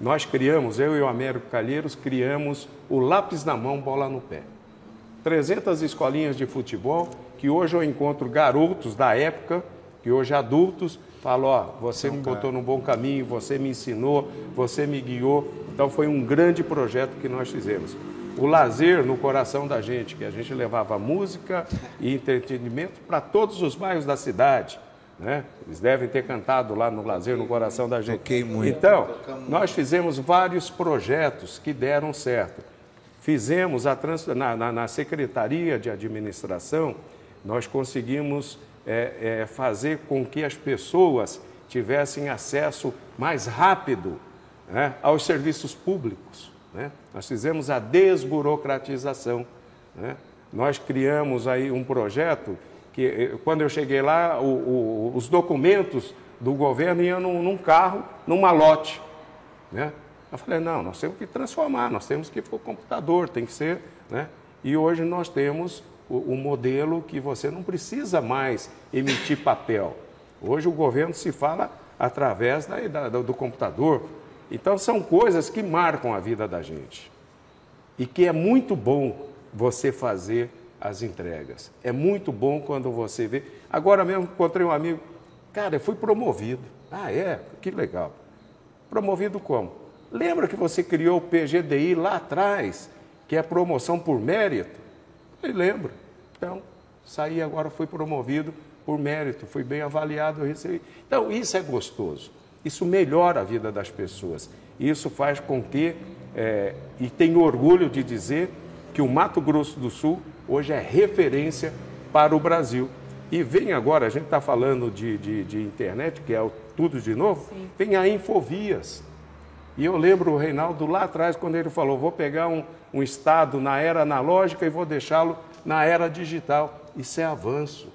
nós criamos, eu e o Américo Calheiros, criamos o lápis na mão, bola no pé. 300 escolinhas de futebol, que hoje eu encontro garotos da época, que hoje adultos, falam, ó, você então, me botou no bom caminho, você me ensinou, você me guiou. Então foi um grande projeto que nós fizemos. O lazer no coração da gente, que a gente levava música e entretenimento para todos os bairros da cidade. Né? Eles devem ter cantado lá no Lazer, no coração da gente. Toquei muito. Então, nós fizemos vários projetos que deram certo. Fizemos a trans... na, na, na Secretaria de Administração, nós conseguimos é, é, fazer com que as pessoas tivessem acesso mais rápido né, aos serviços públicos. Né? Nós fizemos a desburocratização. Né? Nós criamos aí um projeto que eh, quando eu cheguei lá, o, o, os documentos do governo iam num, num carro, num malote. Né? Eu falei, não, nós temos que transformar, nós temos que ir para o computador, tem que ser. Né? E hoje nós temos o, o modelo que você não precisa mais emitir papel. Hoje o governo se fala através da, da, do computador. Então são coisas que marcam a vida da gente. E que é muito bom você fazer as entregas. É muito bom quando você vê. Agora mesmo encontrei um amigo, cara, eu fui promovido. Ah, é? Que legal. Promovido como? Lembra que você criou o PGDI lá atrás, que é promoção por mérito? Eu lembro. Então, saí agora, fui promovido por mérito, fui bem avaliado, recebi. Então, isso é gostoso. Isso melhora a vida das pessoas. Isso faz com que, é, e tenho orgulho de dizer, que o Mato Grosso do Sul hoje é referência para o Brasil. E vem agora, a gente está falando de, de, de, internet, que é o tudo de novo, Sim. vem a Infovias. E eu lembro o Reinaldo lá atrás, quando ele falou: vou pegar um, um estado na era analógica e vou deixá-lo na era digital. Isso é avanço.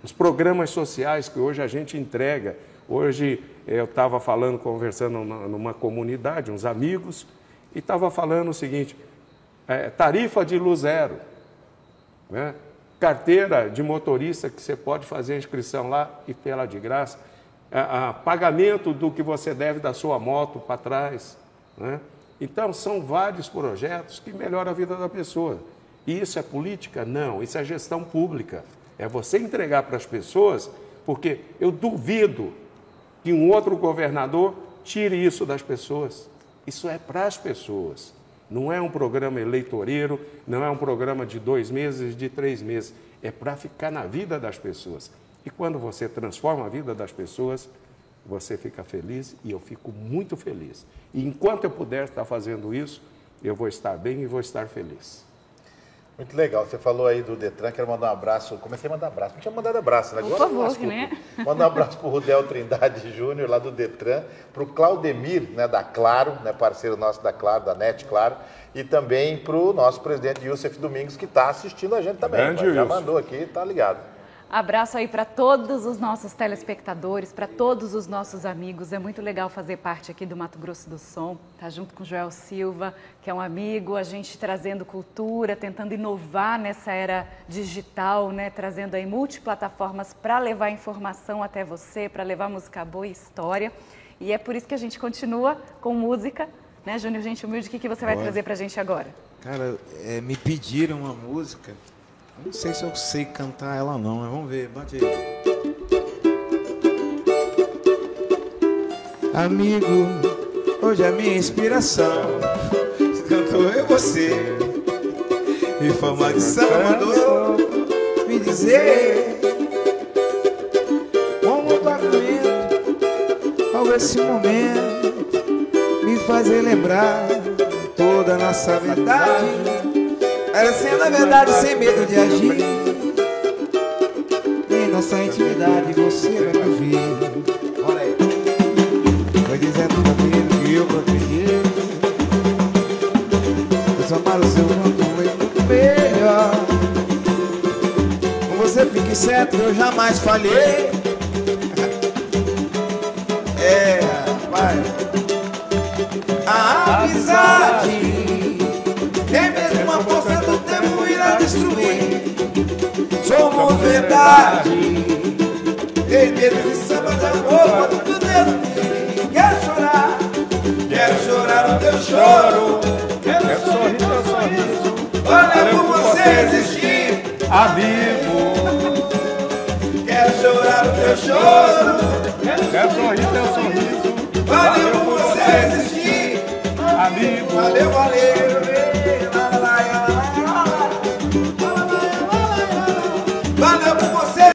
Os programas sociais que hoje a gente entrega. Hoje eu estava falando, conversando numa, numa comunidade, uns amigos, e estava falando o seguinte: é, tarifa de luz zero, né? carteira de motorista que você pode fazer a inscrição lá e ter ela de graça, é, pagamento do que você deve da sua moto para trás. Né? Então, são vários projetos que melhoram a vida da pessoa. E isso é política? Não, isso é gestão pública. É você entregar para as pessoas, porque eu duvido que um outro governador tire isso das pessoas. Isso é para as pessoas. Não é um programa eleitoreiro, não é um programa de dois meses, de três meses. É para ficar na vida das pessoas. E quando você transforma a vida das pessoas, você fica feliz e eu fico muito feliz. E enquanto eu puder estar fazendo isso, eu vou estar bem e vou estar feliz. Muito legal. Você falou aí do Detran, quero mandar um abraço. Comecei a mandar abraço. Não tinha mandado abraço, né? Por favor, né? Mandar um abraço para o Rudel Trindade Júnior, lá do Detran, para o Claudemir, né, da Claro, né, parceiro nosso da Claro, da NET Claro, e também para o nosso presidente Youssef Domingos, que está assistindo a gente também. Grande já mandou aqui, está ligado. Abraço aí para todos os nossos telespectadores, para todos os nossos amigos. É muito legal fazer parte aqui do Mato Grosso do Som, tá junto com o Joel Silva, que é um amigo, a gente trazendo cultura, tentando inovar nessa era digital, né, trazendo aí multiplataformas para levar informação até você, para levar música boa e história. E é por isso que a gente continua com música, né, Júnior Gente Humilde, o que, que você vai trazer para a gente agora? Cara, é, me pediram uma música. Não sei se eu sei cantar ela não, mas vamos ver. Bate aí. Amigo, hoje a minha inspiração cantou e você. E fama de mandou me dizer como doendo ao esse momento me fazer lembrar toda a nossa verdade. Era sendo a verdade sem medo de agir. Em nossa intimidade você vai me ver. Olha aí. Foi dizendo pra mim que eu proteger. Eu só amar o seu mundo muito melhor. Com você fique certo, eu jamais falhei. Verdade. Em medo de samba amor, quando tudo eu Quero chorar, quero chorar o teu choro. Quero sorrir teu sorriso. Olha por você existir. Amigo, Quero chorar o teu choro. quero sorrir teu sorriso. Valeu por você existir. Amigo, Valeu, valeu. Lá,